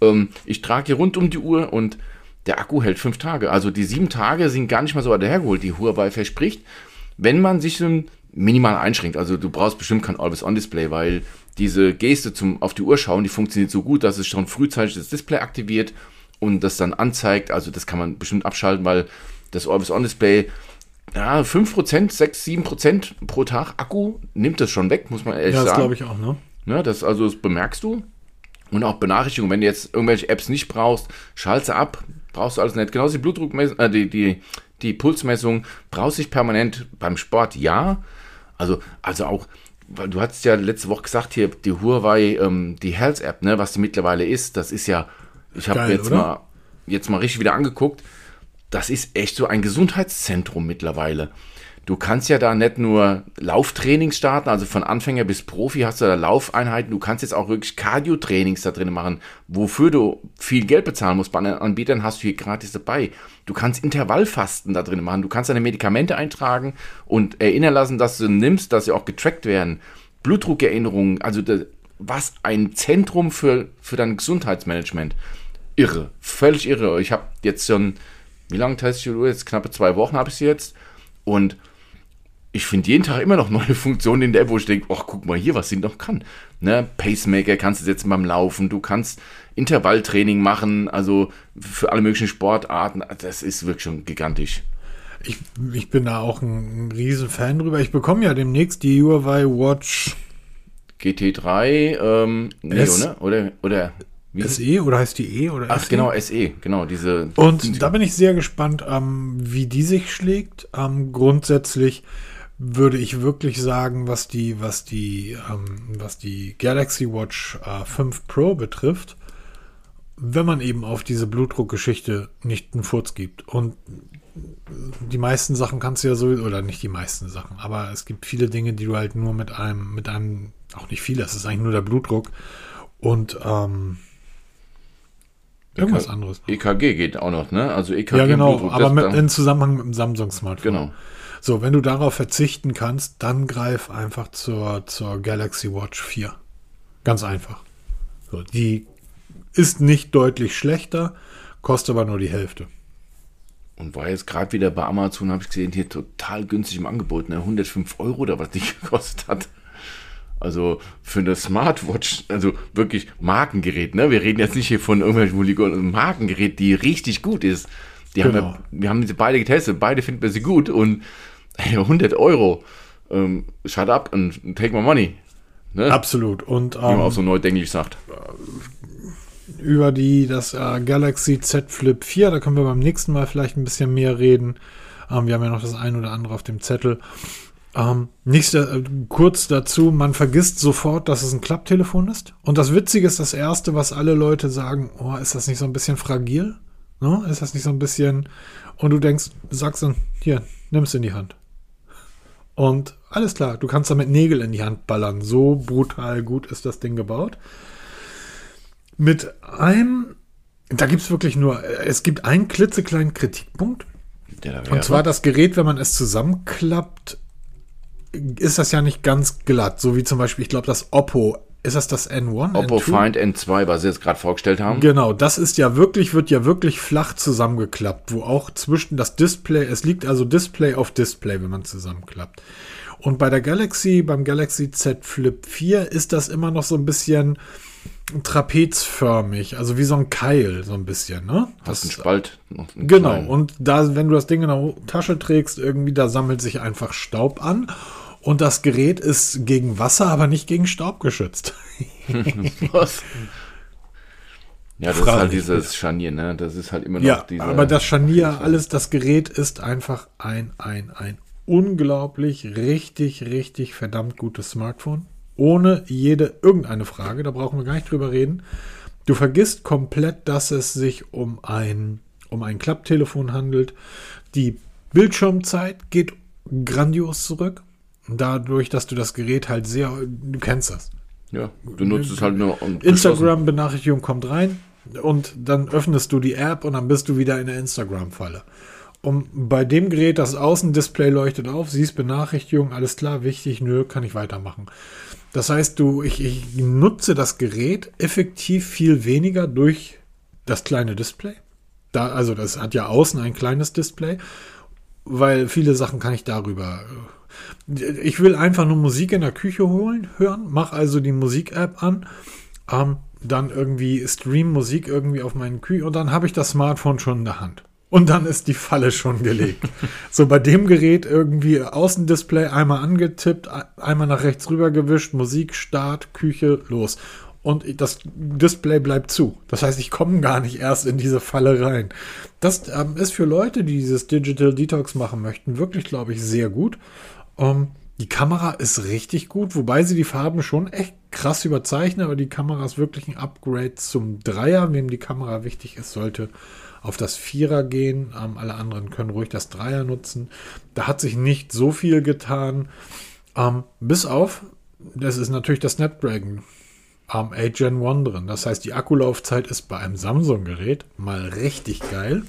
Speaker 2: Ähm, ich trage hier rund um die Uhr und der Akku hält fünf Tage. Also die sieben Tage sind gar nicht mal so weit hergeholt, die Huawei verspricht. Wenn man sich minimal einschränkt, also du brauchst bestimmt kein Always On Display, weil diese Geste zum auf die Uhr schauen, die funktioniert so gut, dass es schon frühzeitig das Display aktiviert und das dann anzeigt. Also das kann man bestimmt abschalten, weil das Always-On-Display ja, 5%, 6, 7% pro Tag Akku nimmt das schon weg, muss man ehrlich ja, sagen. Ja, das
Speaker 1: glaube ich auch, ne?
Speaker 2: Ja, das, also das bemerkst du. Und auch Benachrichtigungen, wenn du jetzt irgendwelche Apps nicht brauchst, schalte ab, brauchst du alles nicht. Genauso die Blutdruckmessung, äh, die, die, die Pulsmessung, brauchst du dich permanent beim Sport, ja. Also, also auch, weil du hast ja letzte Woche gesagt, hier die Huawei, ähm, die Health App, ne, was die mittlerweile ist, das ist ja ich habe jetzt mal jetzt mal richtig wieder angeguckt. Das ist echt so ein Gesundheitszentrum mittlerweile. Du kannst ja da nicht nur Lauftrainings starten, also von Anfänger bis Profi hast du da Laufeinheiten. Du kannst jetzt auch wirklich Cardio-Trainings da drin machen, wofür du viel Geld bezahlen musst. Bei anderen Anbietern hast du hier gratis dabei. Du kannst Intervallfasten da drin machen. Du kannst deine Medikamente eintragen und erinnern lassen, dass du nimmst, dass sie auch getrackt werden. Blutdruckerinnerungen, also was ein Zentrum für, für dein Gesundheitsmanagement irre, völlig irre. Ich habe jetzt schon, wie lange teste ich? Jetzt knappe zwei Wochen habe ich sie jetzt. Und ich finde jeden Tag immer noch neue Funktionen in der App, wo ich denke, ach, guck mal hier, was sie noch kann. Ne? Pacemaker kannst du setzen beim Laufen, du kannst Intervalltraining machen, also für alle möglichen Sportarten. Das ist wirklich schon gigantisch.
Speaker 1: Ich, ich bin da auch ein, ein riesen Fan drüber. Ich bekomme ja demnächst die Huawei Watch
Speaker 2: GT3 ähm, Neo, ne? Oder, oder wie
Speaker 1: SE oder heißt die E oder
Speaker 2: Ach,
Speaker 1: SE?
Speaker 2: genau, SE, genau, diese.
Speaker 1: Und da bin ich sehr gespannt, ähm, wie die sich schlägt. Ähm, grundsätzlich würde ich wirklich sagen, was die, was die, ähm, was die Galaxy Watch äh, 5 Pro betrifft, wenn man eben auf diese Blutdruckgeschichte nicht einen Furz gibt. Und die meisten Sachen kannst du ja sowieso, oder nicht die meisten Sachen, aber es gibt viele Dinge, die du halt nur mit einem, mit einem, auch nicht viele, es ist eigentlich nur der Blutdruck und ähm, irgendwas anderes. noch.
Speaker 2: EKG geht auch noch, ne? Also EKG
Speaker 1: Ja, genau,
Speaker 2: Blutdruck,
Speaker 1: aber mit, in Zusammenhang mit dem Samsung-Smartphone.
Speaker 2: Genau.
Speaker 1: So, wenn du darauf verzichten kannst, dann greif einfach zur, zur Galaxy Watch 4. Ganz einfach. So, die ist nicht deutlich schlechter, kostet aber nur die Hälfte.
Speaker 2: Und war jetzt gerade wieder bei Amazon, habe ich gesehen, hier total günstig im Angebot, ne? 105 Euro oder was die gekostet hat. Also für eine Smartwatch, also wirklich Markengerät, ne? Wir reden jetzt nicht hier von irgendwelchen Mulligonen, ein Markengerät, die richtig gut ist. Die haben
Speaker 1: Genau.
Speaker 2: wir, wir haben sie beide getestet, beide finden wir sie gut und ey, 100 Euro, ähm, shut up and take my money. Ne?
Speaker 1: Absolut. Und
Speaker 2: Wie man auch
Speaker 1: ähm,
Speaker 2: so neudenklich sagt.
Speaker 1: über die das äh, Galaxy Z Flip 4, da können wir beim nächsten Mal vielleicht ein bisschen mehr reden. Ähm, wir haben ja noch das ein oder andere auf dem Zettel. Ähm, nächste, äh, kurz dazu, man vergisst sofort, dass es ein Klapptelefon ist. Und das Witzige ist, das Erste, was alle Leute sagen, oh, ist das nicht so ein bisschen fragil? Ne? Ist das nicht so ein bisschen... Und du denkst, sagst dann, hier, nimm es in die Hand. Und alles klar, du kannst damit Nägel in die Hand ballern. So brutal gut ist das Ding gebaut. Mit einem, da gibt es wirklich nur, es gibt einen klitzekleinen Kritikpunkt. Und zwar das Gerät, wenn man es zusammenklappt, ist das ja nicht ganz glatt. So wie zum Beispiel, ich glaube, das Oppo, ist das das N1?
Speaker 2: Oppo
Speaker 1: N2?
Speaker 2: Find N2, was sie jetzt gerade vorgestellt haben.
Speaker 1: Genau, das ist ja wirklich, wird ja wirklich flach zusammengeklappt, wo auch zwischen das Display, es liegt also Display auf Display, wenn man zusammenklappt. Und bei der Galaxy, beim Galaxy Z Flip 4 ist das immer noch so ein bisschen trapezförmig, also wie so ein Keil, so ein bisschen, ne?
Speaker 2: Hast einen Spalt. noch einen
Speaker 1: Genau, und da, wenn du das Ding in der Tasche trägst, irgendwie, da sammelt sich einfach Staub an. Und das Gerät ist gegen Wasser, aber nicht gegen Staub geschützt.
Speaker 2: Was? Ja, das ist
Speaker 1: Frage
Speaker 2: halt
Speaker 1: ich
Speaker 2: dieses Scharnier, ne? Das ist halt immer noch
Speaker 1: Ja,
Speaker 2: dieser.
Speaker 1: aber das Scharnier, alles, das Gerät ist einfach ein, ein, ein unglaublich, richtig, richtig verdammt gutes Smartphone. Ohne jede, irgendeine Frage, da brauchen wir gar nicht drüber reden. Du vergisst komplett, dass es sich um ein, um ein Klapptelefon handelt. Die Bildschirmzeit geht grandios zurück. Dadurch, dass du das Gerät halt sehr, du kennst das.
Speaker 2: ja, du nutzt es halt nur und
Speaker 1: Instagram-Benachrichtigung kommt rein und dann öffnest du die App und dann bist du wieder in der Instagram-Falle. Und bei dem Gerät, das Außendisplay leuchtet auf, siehst Benachrichtigung, alles klar, wichtig, nö, kann ich weitermachen. Das heißt, du, ich, ich nutze das Gerät effektiv viel weniger durch das kleine Display. Da, also das hat ja außen ein kleines Display, weil viele Sachen kann ich darüber. Ich will einfach nur Musik in der Küche holen, hören, mach also die Musik-App an, ähm, dann irgendwie stream Musik irgendwie auf meinen Küche und dann habe ich das Smartphone schon in der Hand. Und dann ist die Falle schon gelegt. so bei dem Gerät irgendwie Außendisplay einmal angetippt, ein- einmal nach rechts rüber gewischt, Musik, Start, Küche, los. Und das Display bleibt zu. Das heißt, ich komme gar nicht erst in diese Falle rein. Das ähm, ist für Leute, die dieses Digital Detox machen möchten, wirklich, glaube ich, sehr gut. Ähm, die Kamera ist richtig gut, wobei sie die Farben schon echt krass überzeichnen, aber die Kamera ist wirklich ein Upgrade zum Dreier. Wem die Kamera wichtig ist, sollte auf das Vierer gehen. Ähm, alle anderen können ruhig das Dreier nutzen. Da hat sich nicht so viel getan. Ähm, bis auf, das ist natürlich das Snapdragon am 8 Gen 1 drin. Das heißt, die Akkulaufzeit ist bei einem Samsung-Gerät mal richtig geil.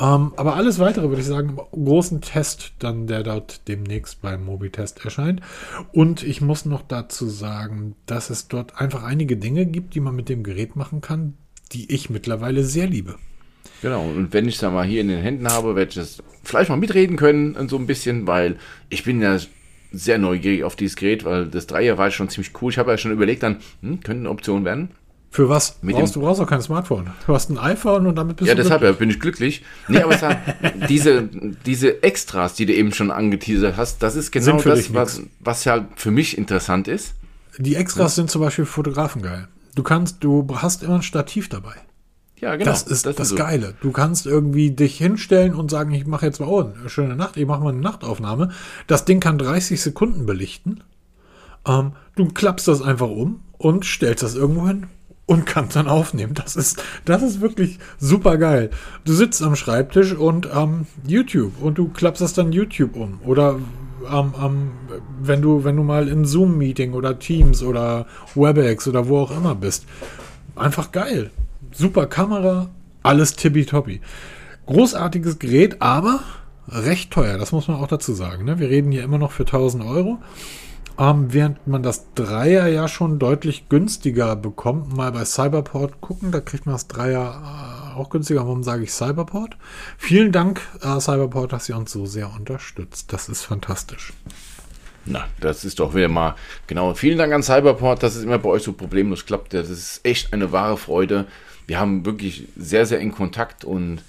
Speaker 1: Ähm, aber alles weitere würde ich sagen, großen Test, dann der dort demnächst beim Mobitest erscheint. Und ich muss noch dazu sagen, dass es dort einfach einige Dinge gibt, die man mit dem Gerät machen kann, die ich mittlerweile sehr liebe.
Speaker 2: Genau, und wenn ich es dann mal hier in den Händen habe, werde ich das vielleicht mal mitreden können, so ein bisschen, weil ich bin ja sehr neugierig auf dieses Gerät, weil das Dreier war schon ziemlich cool. Ich habe ja schon überlegt, dann hm, könnte eine Option werden.
Speaker 1: Für was?
Speaker 2: Mit
Speaker 1: brauchst, du brauchst auch kein Smartphone. Du hast ein iPhone und damit bist
Speaker 2: Ja,
Speaker 1: du
Speaker 2: deshalb ja, bin ich glücklich. Nee, aber hat, diese, diese Extras, die du eben schon angeteasert hast, das ist genau das, was, was ja für mich interessant ist.
Speaker 1: Die Extras sind zum Beispiel für Fotografen geil. Du kannst, du hast immer ein Stativ dabei.
Speaker 2: Ja, genau.
Speaker 1: das ist das,
Speaker 2: so.
Speaker 1: Geile. Du kannst irgendwie dich hinstellen und sagen, ich mache jetzt mal oh, eine schöne Nacht, ich mache mal eine Nachtaufnahme. Das Ding kann 30 Sekunden belichten. Ähm, du klappst das einfach um und stellst das irgendwo hin und kannst dann aufnehmen. Das ist, das ist wirklich super geil. Du sitzt am Schreibtisch und ähm, YouTube und du klappst das dann YouTube um. Oder ähm, ähm, wenn du, wenn du mal in Zoom-Meeting oder Teams oder WebEx oder wo auch immer bist. Einfach geil. Super Kamera, alles tippitoppi. Großartiges Gerät, aber recht teuer, das muss man auch dazu sagen. Ne? Wir reden hier immer noch für 1000 Euro. Ähm, während man das Dreier ja schon deutlich günstiger bekommt. Mal bei Cyberport gucken, da kriegt man das Dreier äh, auch günstiger. Warum sage ich Cyberport? Vielen Dank, äh, Cyberport, dass ihr uns so sehr unterstützt. Das ist fantastisch.
Speaker 2: Na, das ist doch wieder mal, genau. Vielen Dank an Cyberport, dass es immer bei euch so problemlos klappt. Das ist echt eine wahre Freude. Wir haben wirklich sehr, sehr eng Kontakt und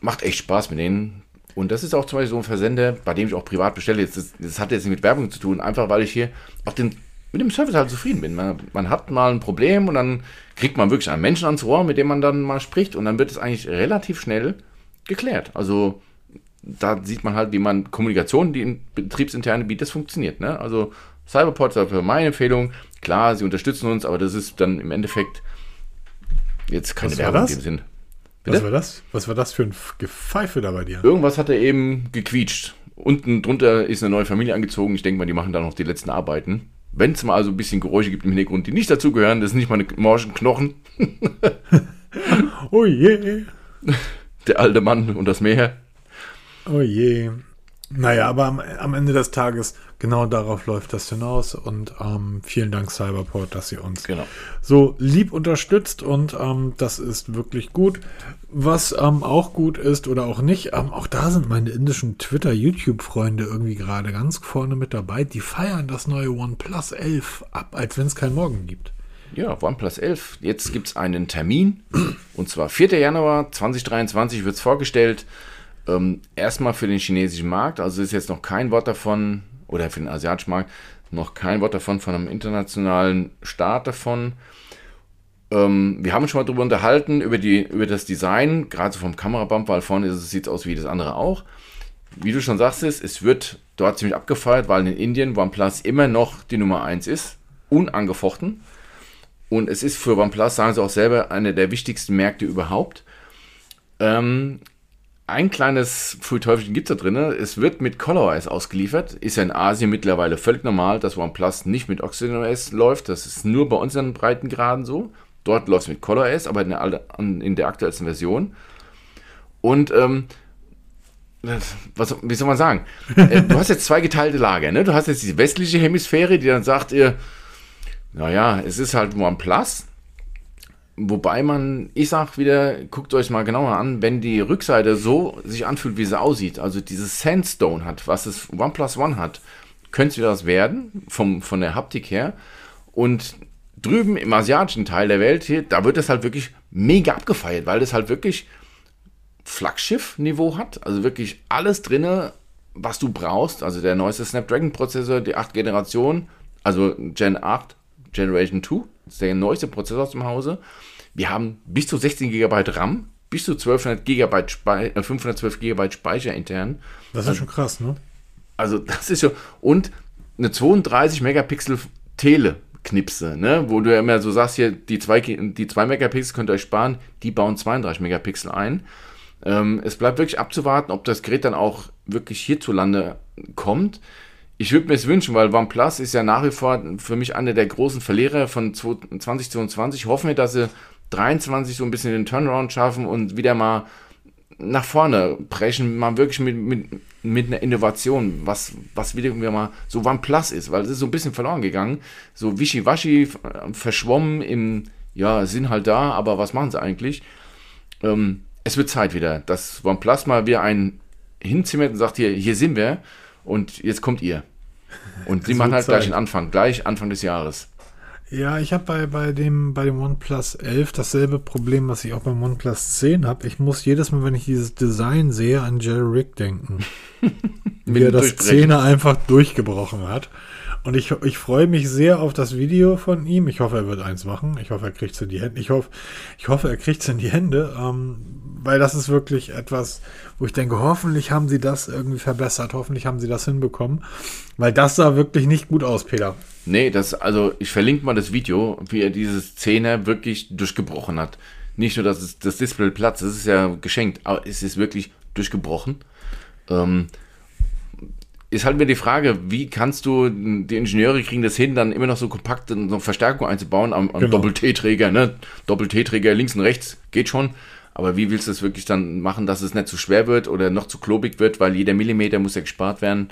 Speaker 2: macht echt Spaß mit denen. Und das ist auch zum Beispiel so ein Versender, bei dem ich auch privat bestelle. Jetzt, das, das hat jetzt nicht mit Werbung zu tun, einfach weil ich hier auch den, mit dem Service halt zufrieden bin. Man, man hat mal ein Problem und dann kriegt man wirklich einen Menschen ans Ohr, mit dem man dann mal spricht und dann wird es eigentlich relativ schnell geklärt. Also da sieht man halt, wie man Kommunikation, die in betriebsinterne bietet, das funktioniert. Ne? Also Cyberport ist meine Empfehlung. Klar, sie unterstützen uns, aber das ist dann im Endeffekt jetzt keine
Speaker 1: Was
Speaker 2: Werbung in dem Sinn.
Speaker 1: Was
Speaker 2: Bitte?
Speaker 1: war das? Was war das für ein Gepfeife da bei dir?
Speaker 2: Irgendwas hat er eben gequietscht. Unten drunter ist eine neue Familie angezogen. Ich denke mal, die machen da noch die letzten Arbeiten. Wenn es mal also ein bisschen Geräusche gibt im Hintergrund, die nicht dazugehören, das sind nicht meine morschen Knochen,
Speaker 1: Oh je.
Speaker 2: der alte Mann und das Meer.
Speaker 1: Oh je. Naja, aber am, am Ende des Tages, genau darauf läuft das hinaus. Und ähm, vielen Dank, Cyberport, dass ihr uns
Speaker 2: Genau.
Speaker 1: so lieb unterstützt. Und ähm, das ist wirklich gut. Was ähm, auch gut ist oder auch nicht, ähm, auch da sind meine indischen Twitter-YouTube-Freunde irgendwie gerade ganz vorne mit dabei. Die feiern das neue OnePlus 11 ab, als wenn es keinen Morgen gibt.
Speaker 2: Ja, OnePlus 11. Jetzt gibt es einen Termin. Und zwar 4. Januar 2023 wird es vorgestellt. Ähm, erstmal für den chinesischen Markt. Also ist jetzt noch kein Wort davon, oder für den asiatischen Markt, noch kein Wort davon von einem internationalen Start davon. Ähm, wir haben uns schon mal darüber unterhalten, über, die, über das Design, gerade so vom Kamerabump, weil vorne sieht es aus wie das andere auch. Wie du schon sagtest, es wird dort ziemlich abgefeiert, weil in Indien OnePlus immer noch die Nummer 1 ist, unangefochten. Und es ist für OnePlus, sagen sie auch selber, einer der wichtigsten Märkte überhaupt. Ähm, ein kleines Pfui-Teufelchen gibt es da drin. Es wird mit ColorOS ausgeliefert. Ist ja in Asien mittlerweile völlig normal, dass OnePlus nicht mit OxygenOS läuft. Das ist nur bei uns in Breitengraden so. Dort läuft es mit ColorOS, aber in der, in der aktuellsten Version. Und ähm, was, wie soll man sagen? Äh, du hast jetzt zwei geteilte Lager. Ne? Du hast jetzt die westliche Hemisphäre, die dann sagt ihr, naja, es ist halt OnePlus. Wobei man, ich sag wieder, guckt euch mal genauer an, wenn die Rückseite so sich anfühlt, wie sie aussieht, also dieses Sandstone hat, was es OnePlus One hat, könnte wieder das werden, vom, von der Haptik her. Und drüben im asiatischen Teil der Welt hier, da wird es halt wirklich mega abgefeiert, weil das halt wirklich Flaggschiff-Niveau hat. Also wirklich alles drinne, was du brauchst. Also der neueste Snapdragon-Prozessor, die 8 Generation, also Gen 8, Generation 2, das ist der neueste Prozessor aus dem Hause. Wir haben bis zu 16 GB RAM, bis zu 1200 GB Spei äh, 512 GB Speicher intern.
Speaker 1: Das ist schon krass, ne?
Speaker 2: Also das ist ja und eine 32 Megapixel Tele-Knipse, ne? wo du ja immer so sagst, hier die 2 die zwei Megapixel könnt ihr euch sparen, die bauen 32 Megapixel ein. Ähm, es bleibt wirklich abzuwarten, ob das Gerät dann auch wirklich hierzulande kommt. Ich würde mir es wünschen, weil OnePlus ist ja nach wie vor für mich einer der großen Verlierer von 2022. Hoffen wir, dass sie 23 so ein bisschen den Turnaround schaffen und wieder mal nach vorne brechen, mal wirklich mit, mit, mit einer Innovation, was, was wieder mal so OnePlus ist, weil es ist so ein bisschen verloren gegangen. So wischiwaschi, äh, verschwommen im, ja, sind halt da, aber was machen sie eigentlich? ähm, es wird Zeit wieder, dass OnePlus mal wieder einen hinzimmert und sagt, hier, hier sind wir und jetzt kommt ihr. Und sie machen halt Zeit. gleich den Anfang, gleich Anfang des Jahres.
Speaker 1: Ja, ich habe bei, bei, dem, bei dem OnePlus 11 dasselbe Problem, was ich auch beim OnePlus 10 habe. Ich muss jedes Mal, wenn ich dieses Design sehe, an Jerry Rick denken. wie er das 10er einfach durchgebrochen hat. Und ich, ich freue mich sehr auf das Video von ihm. Ich hoffe, er wird eins machen. Ich hoffe, er kriegt es in die Hände. Ich hoffe, ich hoffe, er kriegt es in die Hände, ähm, weil das ist wirklich etwas, wo ich denke, hoffentlich haben sie das irgendwie verbessert. Hoffentlich haben sie das hinbekommen, weil das sah wirklich nicht gut aus, Peter.
Speaker 2: Nee, das, also ich verlinke mal das Video, wie er diese Szene wirklich durchgebrochen hat. Nicht nur, dass es, das Display platzt, das ist ja geschenkt, aber es ist wirklich durchgebrochen. Ähm, ist halt mir die Frage, wie kannst du, die Ingenieure kriegen das hin, dann immer noch so kompakt eine Verstärkung einzubauen am, am genau. Doppel-T-Träger, ne? Doppel-T-Träger links und rechts, geht schon. Aber wie willst du es wirklich dann machen, dass es nicht zu schwer wird oder noch zu klobig wird, weil jeder Millimeter muss ja gespart werden.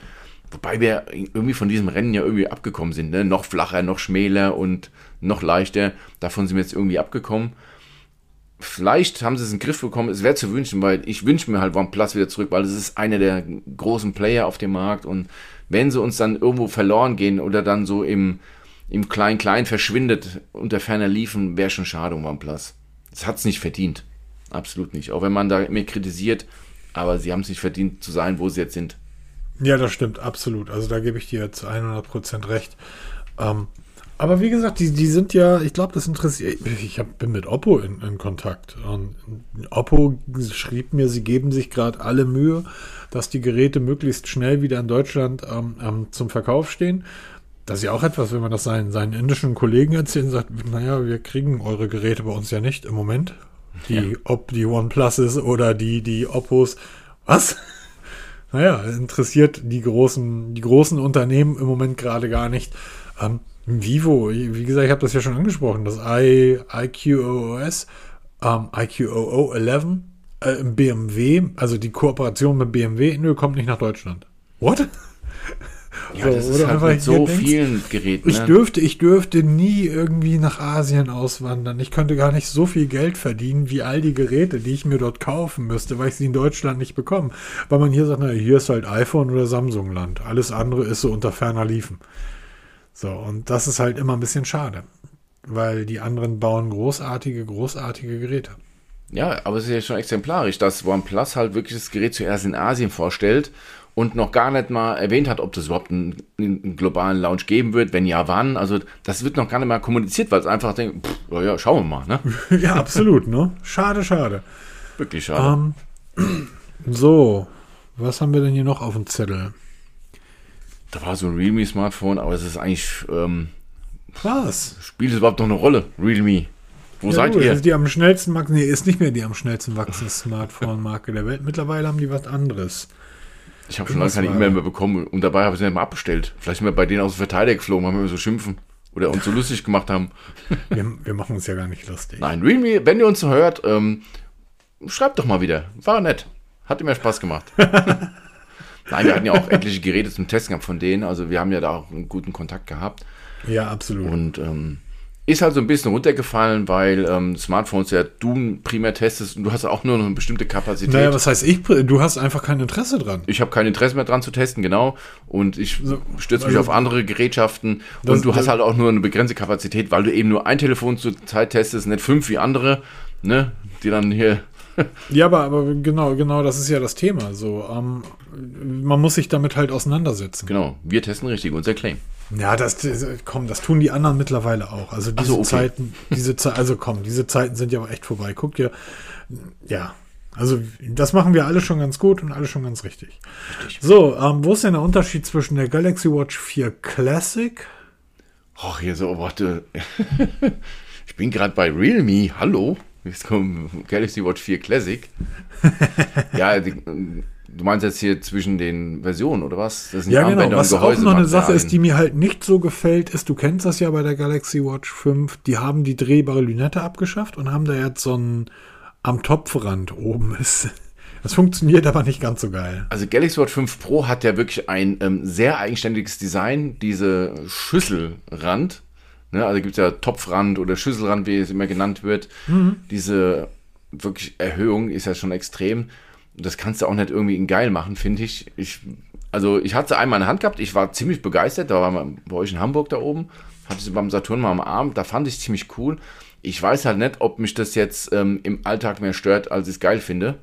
Speaker 2: Wobei wir irgendwie von diesem Rennen ja irgendwie abgekommen sind, ne? Noch flacher, noch schmäler und noch leichter. Davon sind wir jetzt irgendwie abgekommen. Vielleicht haben sie es in den Griff bekommen. Es wäre zu wünschen, weil ich wünsche mir halt OnePlus wieder zurück, weil es ist einer der großen Player auf dem Markt. Und wenn sie uns dann irgendwo verloren gehen oder dann so im, im Klein-Klein verschwindet unter ferner Liefen, wäre schon schade um OnePlus. Es hat es nicht verdient. Absolut nicht. Auch wenn man da mir kritisiert, aber sie haben es nicht verdient zu sein, wo sie jetzt sind.
Speaker 1: Ja, das stimmt, absolut. Also da gebe ich dir zu 100% recht. Ähm, aber wie gesagt, die, die sind ja, ich glaube, das interessiert. Ich hab, bin mit Oppo in, in Kontakt. Und Oppo schrieb mir, sie geben sich gerade alle Mühe, dass die Geräte möglichst schnell wieder in Deutschland ähm, ähm, zum Verkauf stehen. Das ist ja auch etwas, wenn man das seinen, seinen indischen Kollegen erzählt und sagt, naja, wir kriegen eure Geräte bei uns ja nicht im Moment. Die, ja. ob die OnePluses oder die, die Oppos. Was? naja, interessiert die großen, die großen Unternehmen im Moment gerade gar nicht. Ähm, Vivo, wie gesagt, ich habe das ja schon angesprochen, das I, IQOOS, ähm, IQOO 11 äh, BMW, also die Kooperation mit BMW, nö, kommt nicht nach Deutschland. What?
Speaker 2: Ja, so, das ist halt mit so denkst, vielen Geräten.
Speaker 1: Ich, ne? dürfte, ich dürfte nie irgendwie nach Asien auswandern. Ich könnte gar nicht so viel Geld verdienen wie all die Geräte, die ich mir dort kaufen müsste, weil ich sie in Deutschland nicht bekomme. Weil man hier sagt, na, hier ist halt iPhone oder Samsung-Land. Alles andere ist so unter ferner Liefen. So, und das ist halt immer ein bisschen schade. Weil die anderen bauen großartige, großartige Geräte.
Speaker 2: Ja, aber es ist ja schon exemplarisch, dass OnePlus halt wirklich das Gerät zuerst in Asien vorstellt und noch gar nicht mal erwähnt hat, ob das überhaupt einen, einen, globalen Launch geben wird, wenn ja, wann. Also das wird noch gar nicht mal kommuniziert, weil es einfach denkt, pff, ja, schauen wir mal. Ne?
Speaker 1: ja, absolut, ne? Schade, schade.
Speaker 2: Wirklich schade.
Speaker 1: Ähm, so, was haben wir denn hier noch auf dem Zettel?
Speaker 2: Da war so ein Realme-Smartphone, aber es ist eigentlich... Ähm,
Speaker 1: was?
Speaker 2: Spielt es überhaupt noch eine Rolle, Realme? Wo ja, seid gut, ihr?
Speaker 1: Ist die am schnellsten wachsende, nee, ist nicht mehr die am schnellsten wachsende Smartphone-Marke der Welt. Mittlerweile haben die was anderes.
Speaker 2: Ich habe schon lange keine E-Mail mehr bekommen und dabei habe ich sie nicht mal abbestellt. Vielleicht sind wir bei denen aus dem Verteidiger geflogen, haben wir so schimpfen oder uns so lustig gemacht haben.
Speaker 1: Wir, wir, machen uns ja gar nicht lustig.
Speaker 2: Nein, Realme, wenn ihr uns so hört, ähm, schreibt doch mal wieder. War nett. Hat immer Spaß gemacht. Nein, wir hatten ja auch etliche Geräte zum Testen gehabt von denen. Also wir haben ja da auch einen guten Kontakt gehabt.
Speaker 1: Ja, absolut.
Speaker 2: Und ähm, ist halt so ein bisschen runtergefallen, weil ähm, Smartphones ja du primär testest und du hast auch nur noch eine bestimmte Kapazität.
Speaker 1: Naja, was heißt ich? Du hast einfach kein Interesse dran.
Speaker 2: Ich habe kein Interesse mehr dran zu testen, genau. Und ich stürze mich also, auf andere Gerätschaften. Und du hast halt auch nur eine begrenzte Kapazität, weil du eben nur ein Telefon zur Zeit testest, nicht fünf wie andere, ne? Die dann hier
Speaker 1: ja, aber, aber genau, genau, das ist ja das Thema. So, ähm, man muss sich damit halt auseinandersetzen.
Speaker 2: Genau, wir testen richtig unser Claim.
Speaker 1: Ja, das, komm, das tun die anderen mittlerweile auch. Also diese so, okay. Zeiten, diese Ze also komm, diese Zeiten sind ja auch echt vorbei. Guck dir, ja, also das machen wir alle schon ganz gut und alle schon ganz richtig. richtig. So, ähm, wo ist denn der Unterschied zwischen der Galaxy Watch 4 Classic?
Speaker 2: Ach, hier so, warte. ich bin gerade bei Realme, hallo. Jetzt kommt Galaxy Watch 4 Classic. ja, die, du meinst jetzt hier zwischen den Versionen oder was?
Speaker 1: Das sind ja, genau. Was auch noch eine Sache ist, die mir halt nicht so gefällt, ist, du kennst das ja bei der Galaxy Watch 5, die haben die drehbare Lünette abgeschafft und haben da jetzt so ein am Topfrand oben ist. Das funktioniert aber nicht ganz so geil.
Speaker 2: Also Galaxy Watch 5 Pro hat ja wirklich ein ähm, sehr eigenständiges Design. Diese Schüsselrand, Ne, also gibt es ja Topfrand oder Schüsselrand, wie es immer genannt wird. Mhm. Diese wirklich Erhöhung ist ja schon extrem. Das kannst du auch nicht irgendwie in geil machen, finde ich. ich. Also ich hatte einmal in der Hand gehabt, ich war ziemlich begeistert, da war man bei euch in Hamburg da oben, hatte sie beim Saturn mal am Arm, da fand ich es ziemlich cool. Ich weiß halt nicht, ob mich das jetzt ähm, im Alltag mehr stört, als ich es geil finde,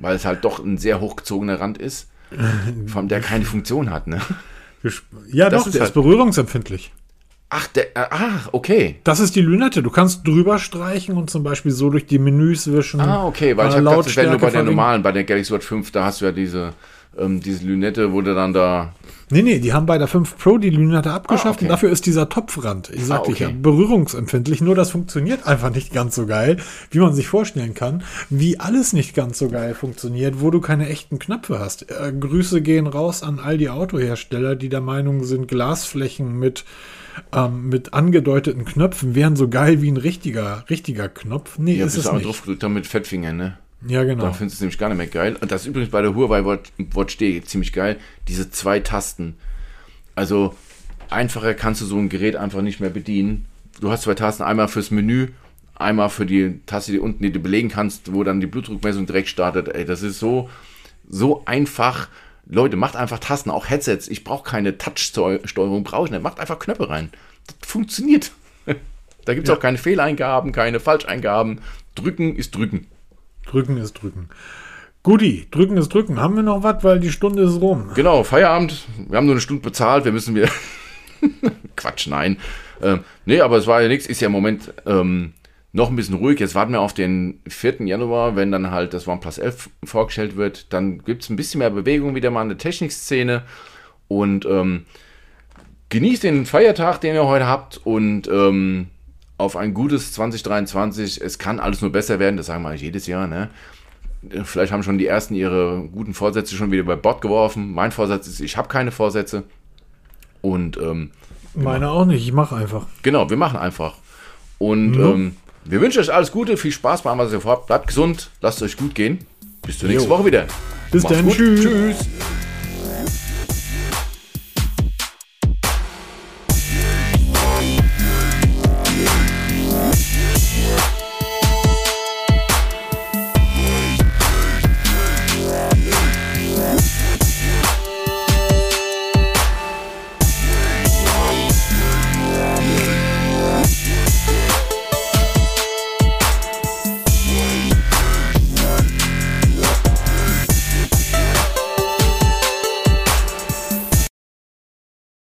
Speaker 2: weil es halt doch ein sehr hochgezogener Rand ist, von der keine Funktion hat, ne?
Speaker 1: Ja, das doch, ist der halt ist berührungsempfindlich.
Speaker 2: Ach, der, äh, ach, okay.
Speaker 1: Das ist die Lünette. Du kannst drüber streichen und zum Beispiel so durch die Menüs wischen.
Speaker 2: Ah, okay, weil äh, ich habe gedacht, wäre nur bei der normalen, bei der Galaxy Watch 5, da hast du ja diese, ähm, diese Lünette, wo du dann da.
Speaker 1: Nee, nee, die haben bei der 5 Pro die Lünette abgeschafft ah, okay. und dafür ist dieser Topfrand, ich sagte ah, okay. ja, berührungsempfindlich, nur das funktioniert einfach nicht ganz so geil, wie man sich vorstellen kann, wie alles nicht ganz so geil funktioniert, wo du keine echten Knöpfe hast. Äh, Grüße gehen raus an all die Autohersteller, die der Meinung sind, Glasflächen mit ähm, mit angedeuteten Knöpfen wären so geil wie ein richtiger, richtiger Knopf.
Speaker 2: Nee, ja, ist es auch nicht. drauf gedrückt mit Fettfingern, ne?
Speaker 1: Ja, genau.
Speaker 2: Da findest du es nämlich gar nicht mehr geil. Und das ist übrigens bei der Huawei Watch, Watch D ziemlich geil. Diese zwei Tasten. Also einfacher kannst du so ein Gerät einfach nicht mehr bedienen. Du hast zwei Tasten, einmal fürs Menü, einmal für die Taste, die unten, die du belegen kannst, wo dann die Blutdruckmessung direkt startet. Ey, das ist so, so einfach. Leute, macht einfach Tasten, auch Headsets. Ich brauche keine Touch-Steuerung, brauche ich nicht. Macht einfach Knöpfe rein. Das funktioniert. da gibt es ja. auch keine Fehleingaben, keine Falscheingaben. Drücken ist drücken.
Speaker 1: Drücken ist drücken. Guti, drücken ist drücken. Haben wir noch was, weil die Stunde ist rum.
Speaker 2: Genau, Feierabend. Wir haben nur eine Stunde bezahlt. Wir müssen wieder. Quatsch, nein. Ähm, nee, aber es war ja nichts. Ist ja im Moment ähm, noch ein bisschen ruhig. Jetzt warten wir auf den 4. Januar, wenn dann halt das OnePlus 11 vorgestellt wird. Dann gibt es ein bisschen mehr Bewegung wieder mal in der Technikszene. Und ähm, genießt den Feiertag, den ihr heute habt. Und ähm, auf ein gutes 2023. Es kann alles nur besser werden. Das sagen wir jedes Jahr. Ne? Vielleicht haben schon die ersten ihre guten Vorsätze schon wieder bei Bord geworfen. Mein Vorsatz ist, ich habe keine Vorsätze. Und ähm,
Speaker 1: meine auch nicht. Ich mache einfach.
Speaker 2: Genau, wir machen einfach. Und mhm. ähm, wir wünschen euch alles Gute, viel Spaß bei was ihr vorhabt. Bleibt gesund, lasst es euch gut gehen. Bis zur nächsten jo. Woche wieder.
Speaker 1: Bis dann. Tschüss. Tschüss.